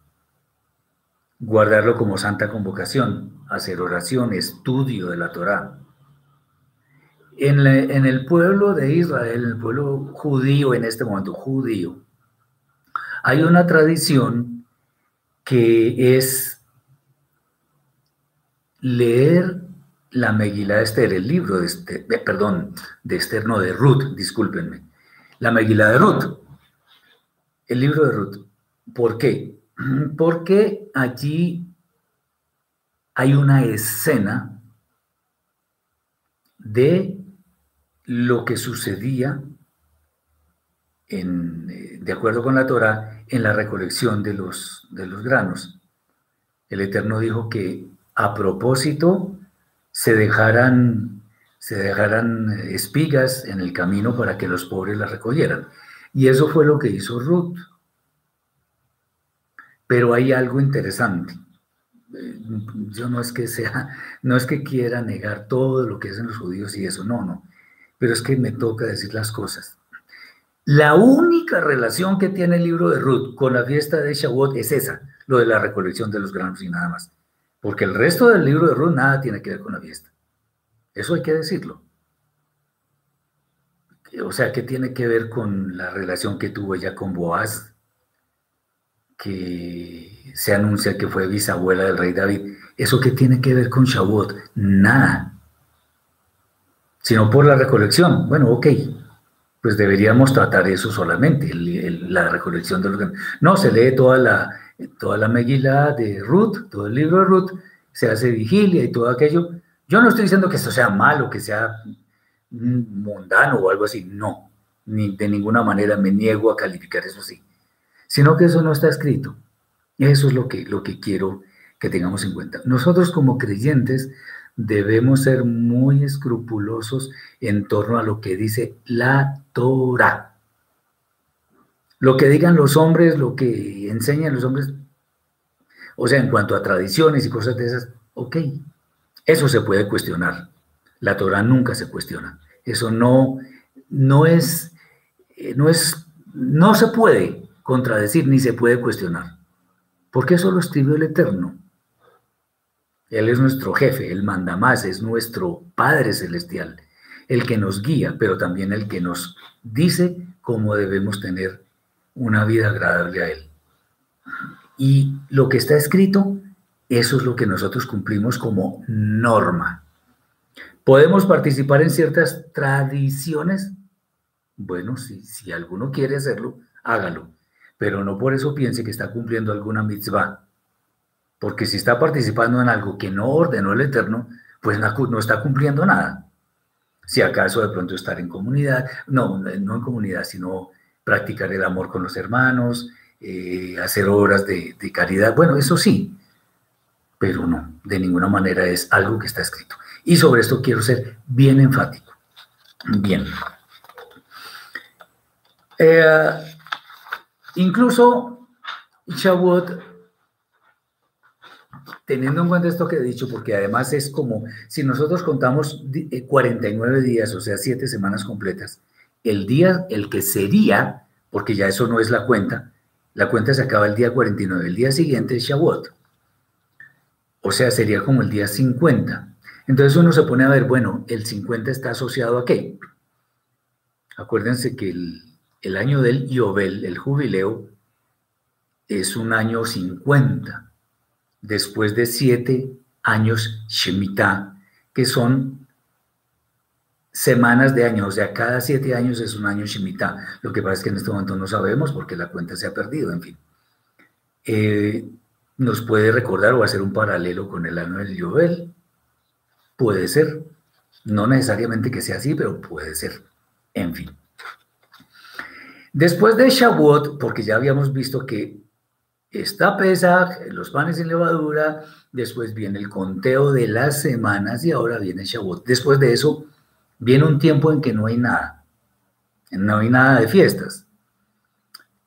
guardarlo como santa convocación, hacer oración, estudio de la Torá. En, el pueblo de Israel, en el pueblo judío en este momento, judío, hay una tradición que es leer la Megilá de Esther, el libro de Esther, perdón, de Esther, no, de Ruth, discúlpenme, la Megilá de Ruth, el libro de Ruth. ¿Por qué? (clears throat) porque allí hay una escena de lo que sucedía en, eh, de acuerdo con la Torah en la recolección de los, de los granos. El Eterno dijo que a propósito se dejaran, se dejaran espigas en el camino para que los pobres las recogieran. Y eso fue lo que hizo Ruth. Pero hay algo interesante. Eh, yo no es que sea, no es que quiera negar todo lo que hacen los judíos y eso, no, no. Pero es que me toca decir las cosas. La única relación que tiene el libro de Ruth con la fiesta de Shavuot es esa, lo de la recolección de los granos y nada más. Porque el resto del libro de Ruth nada tiene que ver con la fiesta. Eso hay que decirlo. O sea, ¿qué tiene que ver con la relación que tuvo ella con Boaz? que se anuncia que fue bisabuela del rey David. ¿Eso qué tiene que ver con Shavuot? Nada. Sino por la recolección. Bueno, ok, pues deberíamos tratar eso solamente, la recolección de los... No, se lee toda la, toda la Megilá de Ruth, todo el libro de Ruth, se hace vigilia y todo aquello. Yo no estoy diciendo que eso sea malo, que sea mundano o algo así, no, ni de ninguna manera me niego a calificar eso así sino que eso no está escrito. Eso es lo que, lo que quiero que tengamos en cuenta. Nosotros como creyentes debemos ser muy escrupulosos en torno a lo que dice la Torah. Lo que digan los hombres, lo que enseñan los hombres, o sea, en cuanto a tradiciones y cosas de esas, ok, eso se puede cuestionar. La Torah nunca se cuestiona. Eso no, no es, eh, no es, no se puede contradecir ni se puede cuestionar. Porque eso lo escribió el Eterno. Él es nuestro jefe, Él manda más, es nuestro Padre Celestial, el que nos guía, pero también el que nos dice cómo debemos tener una vida agradable a Él. Y lo que está escrito, eso es lo que nosotros cumplimos como norma. ¿Podemos participar en ciertas tradiciones? Bueno, si, si alguno quiere hacerlo, hágalo pero no por eso piense que está cumpliendo alguna mitzvah. Porque si está participando en algo que no ordenó el Eterno, pues no está cumpliendo nada. Si acaso de pronto estar en comunidad, no, no en comunidad, sino practicar el amor con los hermanos, eh, hacer obras de, de caridad, bueno, eso sí, pero no, de ninguna manera es algo que está escrito. Y sobre esto quiero ser bien enfático. Bien. Eh, Incluso Shavuot, teniendo en cuenta esto que he dicho, porque además es como si nosotros contamos 49 eh, días, o sea, 7 semanas completas, el día, el que sería, porque ya eso no es la cuenta, la cuenta se acaba el día 49, el día siguiente es Shavuot. O sea, sería como el día 50. Entonces uno se pone a ver, bueno, el 50 está asociado a qué? Acuérdense que el, año del Yobel, el jubileo, es un año 50, después de siete años Shemitah, que son semanas de año, o sea, cada siete años es un año Shemitah. Lo que pasa es que en este momento no sabemos porque la cuenta se ha perdido, en fin. Eh, nos puede recordar o hacer un paralelo con el año del Yobel. Puede ser, no necesariamente que sea así, pero puede ser. En fin. Después de Shavuot, porque ya habíamos visto que está Pesach, los panes sin levadura, después viene el conteo de las semanas y ahora viene Shavuot. Después de eso, viene un tiempo en que no hay nada, no hay nada de fiestas.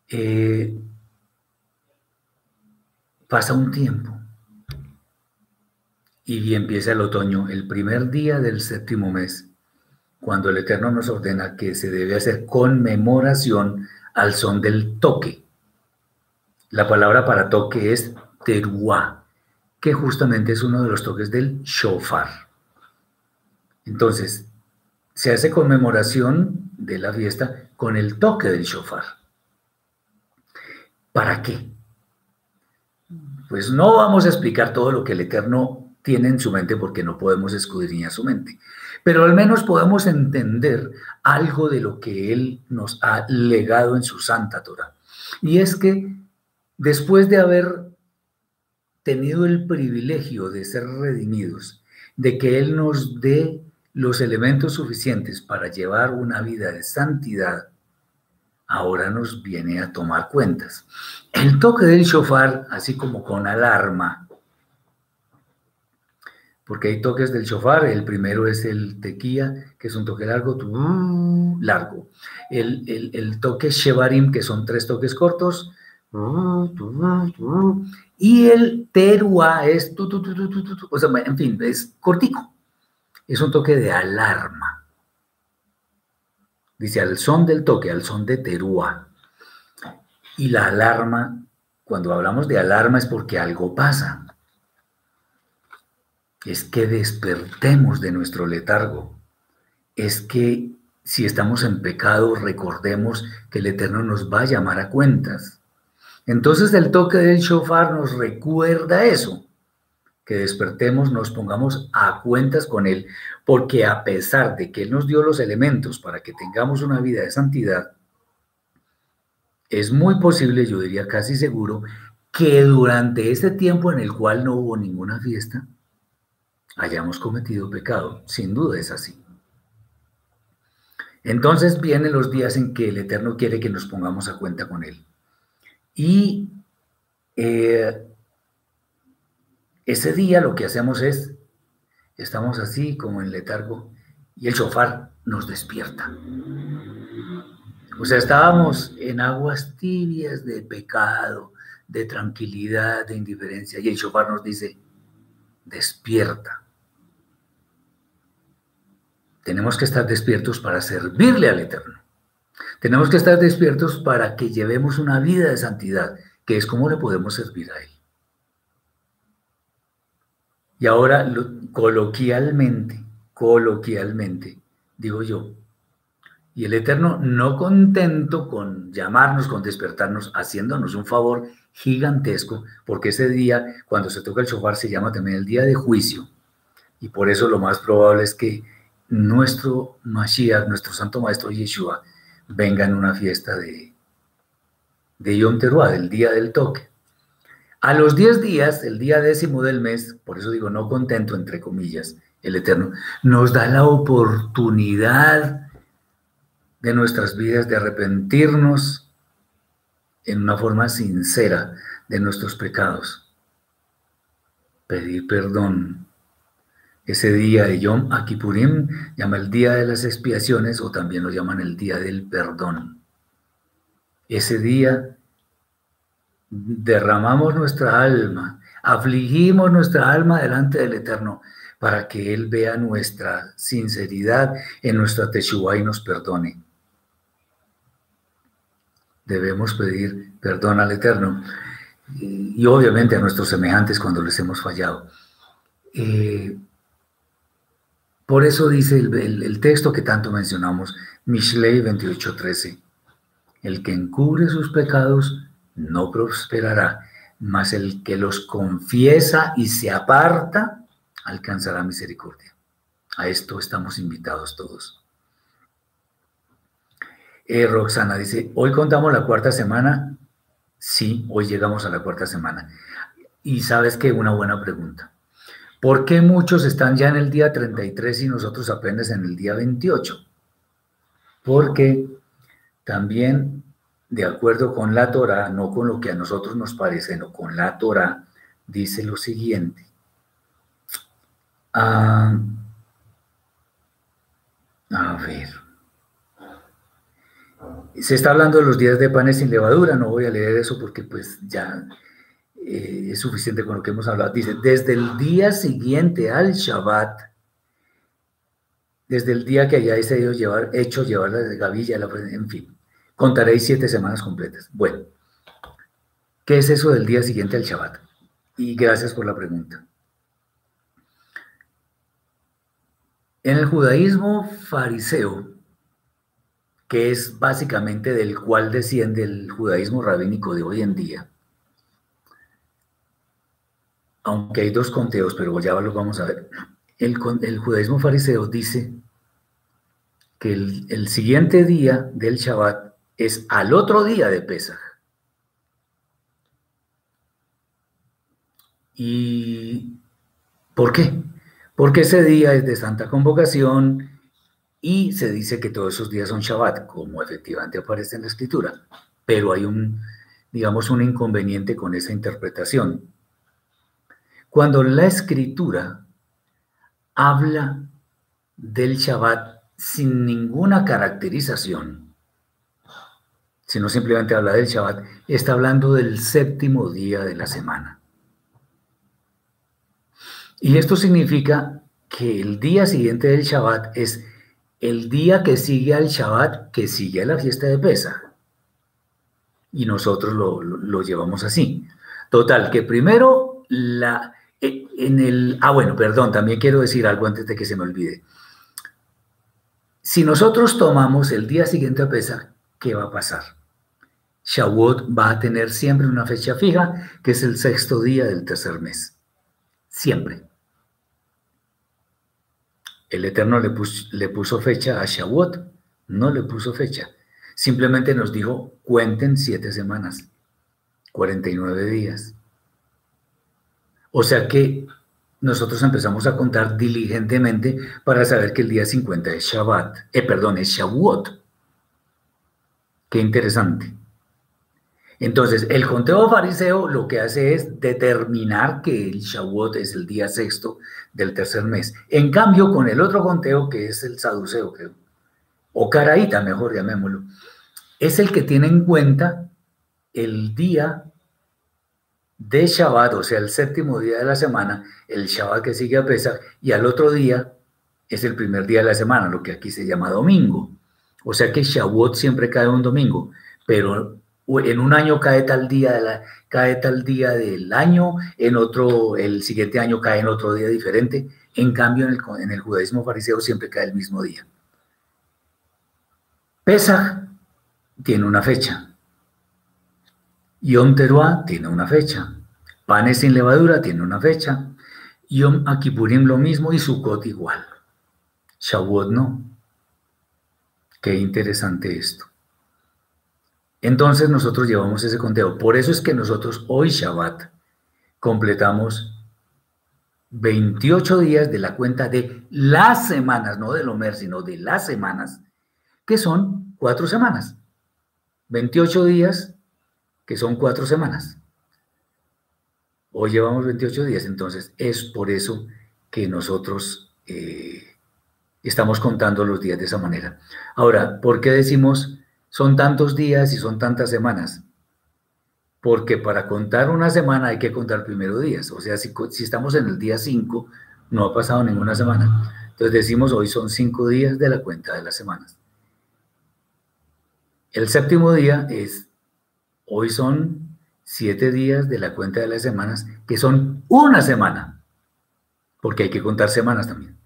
Eh, pasa un tiempo y empieza el otoño, el primer día del séptimo mes, cuando el Eterno nos ordena que se debe hacer conmemoración al son del toque. La palabra para toque es teruá, que justamente es uno de los toques del shofar. Entonces, se hace conmemoración de la fiesta con el toque del shofar. ¿Para qué? Pues no vamos a explicar todo lo que el Eterno tiene en su mente porque no podemos escudriñar su mente. Pero al menos podemos entender algo de lo que Él nos ha legado en su Santa Torah. Y es que después de haber tenido el privilegio de ser redimidos, de que Él nos dé los elementos suficientes para llevar una vida de santidad, ahora nos viene a tomar cuentas. El toque del shofar, así como con alarma, porque hay toques del shofar. El primero es el tequía, que es un toque largo, largo. El, toque shevarim, que son tres toques cortos. Y el terua es, o sea, en fin, es cortico. Es un toque de alarma. Dice al son del toque, al son de terúa. Y la alarma, cuando hablamos de alarma es porque algo pasa es que despertemos de nuestro letargo, es que si estamos en pecado recordemos que el Eterno nos va a llamar a cuentas. Entonces el toque del shofar nos recuerda eso, que despertemos, nos pongamos a cuentas con Él, porque a pesar de que Él nos dio los elementos para que tengamos una vida de santidad, es muy posible, yo diría casi seguro, que durante ese tiempo en el cual no hubo ninguna fiesta, hayamos cometido pecado. Sin duda es así. Entonces vienen los días en que el Eterno quiere que nos pongamos a cuenta con Él. Y eh, ese día lo que hacemos es, estamos así como en letargo y el shofar nos despierta. O sea, estábamos en aguas tibias de pecado, de tranquilidad, de indiferencia, y el shofar nos dice, despierta. Tenemos que estar despiertos para servirle al Eterno. Tenemos que estar despiertos para que llevemos una vida de santidad, que es como le podemos servir a Él. Y ahora, coloquialmente, coloquialmente, digo yo, y el Eterno, no contento con llamarnos, con despertarnos, haciéndonos un favor gigantesco, porque ese día, cuando se toca el shofar, se llama también el día de juicio. Y por eso lo más probable es que nuestro Mashiach, nuestro Santo Maestro Yeshua, venga en una fiesta de, de Yom Teruah, del día del toque. A los 10 días, el día décimo del mes, por eso digo no contento, entre comillas, el Eterno, nos da la oportunidad de nuestras vidas de arrepentirnos en una forma sincera de nuestros pecados, pedir perdón, ese día de Yom Akipurim llama el día de las expiaciones o también lo llaman el día del perdón. Ese día derramamos nuestra alma, afligimos nuestra alma delante del Eterno para que Él vea nuestra sinceridad en nuestra teshuva y nos perdone. Debemos pedir perdón al Eterno y, obviamente a nuestros semejantes cuando les hemos fallado. Eh, por eso dice el, texto que tanto mencionamos, Mishlei 28:13, el que encubre sus pecados no prosperará, mas el que los confiesa y se aparta alcanzará misericordia. A esto estamos invitados todos. Eh, Roxana dice, hoy contamos la cuarta semana. Sí, hoy llegamos a la cuarta semana. Y sabes que una buena pregunta. ¿Por qué muchos están ya en el día 33 y nosotros apenas en el día 28? Porque también, de acuerdo con la Torah, no con lo que a nosotros nos parece, no con la Torah, dice lo siguiente. Ah, a ver. Se está hablando de los días de panes sin levadura, no voy a leer eso porque pues ya eh, es suficiente con lo que hemos hablado. Dice, desde el día siguiente al Shabbat, desde el día que hayáis llevar, hecho llevar la gavilla, en fin, contaréis siete semanas completas. Bueno, ¿qué es eso del día siguiente al Shabbat? Y gracias por la pregunta. En el judaísmo fariseo, que es básicamente del cual desciende el judaísmo rabínico de hoy en día, aunque hay dos conteos, pero ya lo vamos a ver, el, judaísmo fariseo dice que el, el, siguiente día del Shabbat es al otro día de Pesach. ¿Y por qué? porque ese día es de santa convocación y se dice que todos esos días son Shabbat, como efectivamente aparece en la escritura, pero hay un, digamos, un inconveniente con esa interpretación. Cuando la escritura habla del Shabbat sin ninguna caracterización, sino simplemente habla del Shabbat, está hablando del séptimo día de la semana. Y esto significa que el día siguiente del Shabbat es el día que sigue al Shabbat, que sigue a la fiesta de Pesa. Y nosotros lo, llevamos así. Total, que primero la, e, en el... Ah, bueno, perdón, también quiero decir algo antes de que se me olvide. Si nosotros tomamos el día siguiente a Pesa, ¿qué va a pasar? Shavuot va a tener siempre una fecha fija, que es el sexto día del tercer mes. Siempre. El Eterno le puso, fecha a Shavuot, no le puso fecha. Simplemente nos dijo, cuenten siete semanas, 49 días. O sea que nosotros empezamos a contar diligentemente para saber que el día 50 es Shabbat, eh, perdón, es Shavuot. Qué interesante. Entonces, el conteo fariseo lo que hace es determinar que el Shavuot es el día sexto del tercer mes. En cambio, con el otro conteo, que es el saduceo, o caraíta, mejor llamémoslo, es el que tiene en cuenta el día de Shabbat, o sea, el séptimo día de la semana, el Shabbat que sigue a Pesach, y al otro día es el primer día de la semana, lo que aquí se llama domingo. O sea que Shavuot siempre cae un domingo, pero en un año cae tal día, de la, cae tal día del año, en otro, el siguiente año cae en otro día diferente. En cambio, en el, judaísmo fariseo siempre cae el mismo día. Pesach tiene una fecha. Yom Teruah tiene una fecha. Panes sin levadura tiene una fecha. Yom Akipurim lo mismo y Sukkot igual. Shavuot no. Qué interesante esto. Entonces nosotros llevamos ese conteo. Por eso es que nosotros hoy Shabbat completamos 28 días de la cuenta de las semanas, no del Omer, sino de las semanas, que son cuatro semanas. 28 días, que son cuatro semanas. Hoy llevamos 28 días, entonces es por eso que nosotros eh, estamos contando los días de esa manera. Ahora, ¿por qué decimos son tantos días y son tantas semanas. Porque para contar una semana hay que contar primero días. O sea, si, estamos en el día 5, no ha pasado ninguna semana. Entonces decimos, hoy son cinco días de la cuenta de las semanas. El séptimo día es, hoy son siete días de la cuenta de las semanas, que son una semana. porque hay que contar semanas también.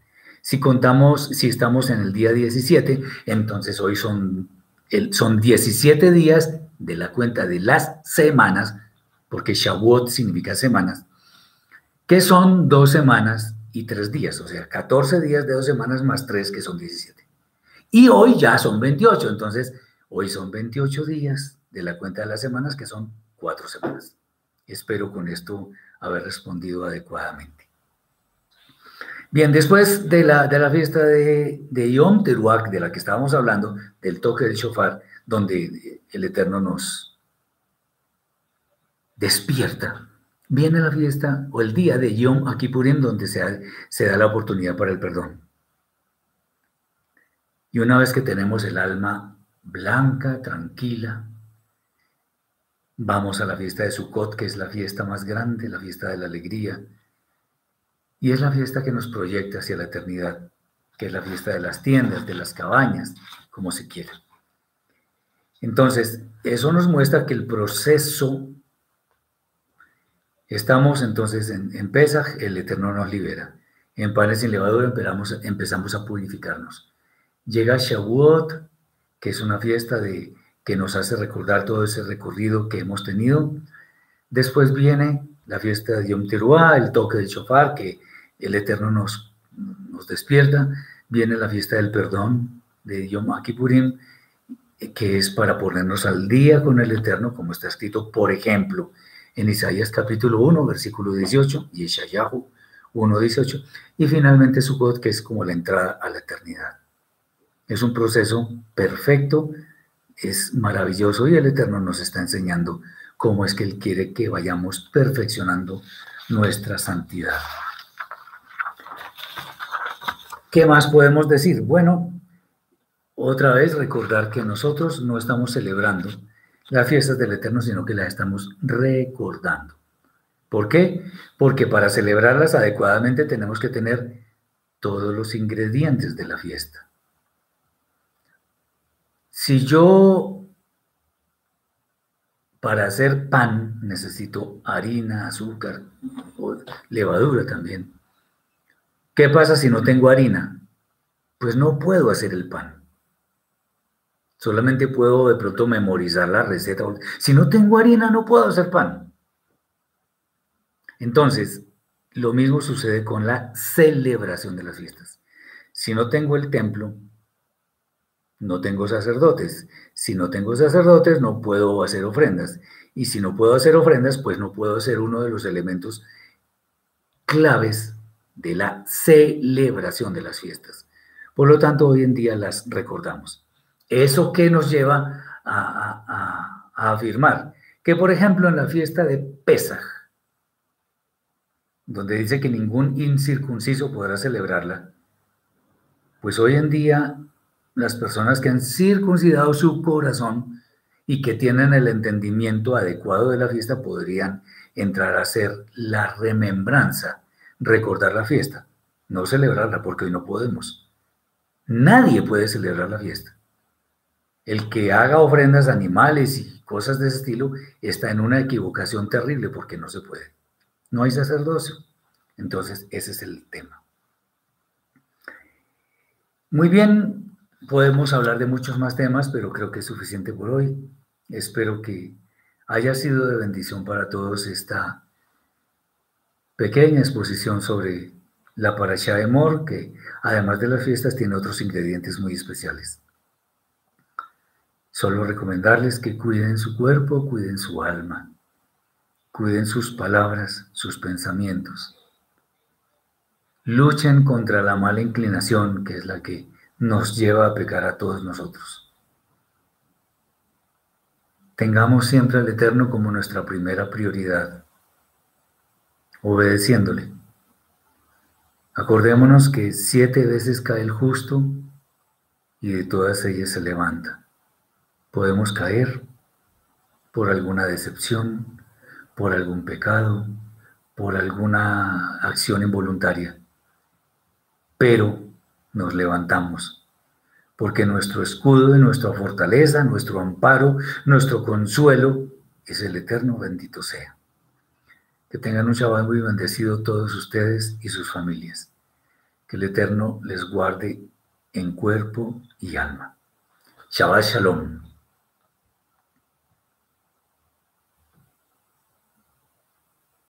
Si contamos, si estamos en el día 17, entonces hoy son, son 17 días de la cuenta de las semanas, porque Shavuot significa semanas, que son dos semanas y tres días, o sea, 14 días de dos semanas más tres, que son 17. Y hoy ya son 28, entonces hoy son 28 días de la cuenta de las semanas, que son cuatro semanas. Espero con esto haber respondido adecuadamente. Bien, después de la, de la fiesta de, de, Yom Teruak, de la que estábamos hablando, del toque del shofar, donde el Eterno nos despierta, viene la fiesta o el día de Yom Kippurim, donde se, se da la oportunidad para el perdón. Y una vez que tenemos el alma blanca, tranquila, Vamos a la fiesta de Sukkot, que es la fiesta más grande, la fiesta de la alegría. Y es la fiesta que nos proyecta hacia la eternidad, que es la fiesta de las tiendas, de las cabañas, como se quiera. Entonces, eso nos muestra que el proceso, estamos entonces en, en el Eterno nos libera. En panes sin levadura empezamos, empezamos a purificarnos. Llega Shavuot, que es una fiesta de, que nos hace recordar todo ese recorrido que hemos tenido. Después viene la fiesta de Yom Teruah, el toque del shofar, que el Eterno nos, despierta. Viene la fiesta del perdón de Yom Kippurim, que es para ponernos al día con el Eterno, como está escrito, por ejemplo, en Isaías capítulo 1, versículo 18, y Ishayahu 1, 18, y finalmente Sukkot, que es como la entrada a la eternidad. Es un proceso perfecto es maravilloso y el Eterno nos está enseñando cómo es que Él quiere que vayamos perfeccionando nuestra santidad. ¿Qué más podemos decir? Bueno, otra vez recordar que nosotros no estamos celebrando las fiestas del Eterno, sino que las estamos recordando. ¿Por qué? Porque para celebrarlas adecuadamente tenemos que tener todos los ingredientes de la fiesta. Si yo para hacer pan necesito harina, azúcar, levadura también. ¿Qué pasa si no tengo harina? Pues no puedo hacer el pan. Solamente puedo de pronto memorizar la receta. Si no tengo harina, no puedo hacer pan. Entonces, lo mismo sucede con la celebración de las fiestas. Si no tengo el templo, no tengo sacerdotes. Si no tengo sacerdotes, no puedo hacer ofrendas. Y si no puedo hacer ofrendas, pues no puedo ser uno de los elementos claves de la celebración de las fiestas. Por lo tanto, hoy en día las recordamos. ¿Eso qué nos lleva a, afirmar? Que, por ejemplo, en la fiesta de Pesaj, donde dice que ningún incircunciso podrá celebrarla, pues hoy en día las personas que han circuncidado su corazón y que tienen el entendimiento adecuado de la fiesta podrían entrar a hacer la remembranza, recordar la fiesta, no celebrarla porque hoy no podemos. Nadie puede celebrar la fiesta. El que haga ofrendas a animales y cosas de ese estilo está en una equivocación terrible porque no se puede. No hay sacerdocio. Entonces, ese es el tema. Muy bien, Podemos hablar de muchos más temas, pero creo que es suficiente por hoy. Espero que haya sido de bendición para todos esta pequeña exposición sobre la paracha de Mor, que además de las fiestas tiene otros ingredientes muy especiales. Solo recomendarles que cuiden su cuerpo, cuiden su alma, cuiden sus palabras, sus pensamientos. Luchen contra la mala inclinación, que es la que nos lleva a pecar a todos nosotros. Tengamos siempre al Eterno como nuestra primera prioridad, obedeciéndole. Acordémonos que siete veces cae el justo y de todas ellas se levanta. Podemos caer por alguna decepción, por algún pecado, por alguna acción involuntaria, pero nos levantamos, porque nuestro escudo y nuestra fortaleza, nuestro amparo, nuestro consuelo es el eterno bendito sea. Que tengan un Shabbat muy bendecido todos ustedes y sus familias. Que el Eterno les guarde en cuerpo y alma. Shabbat Shalom.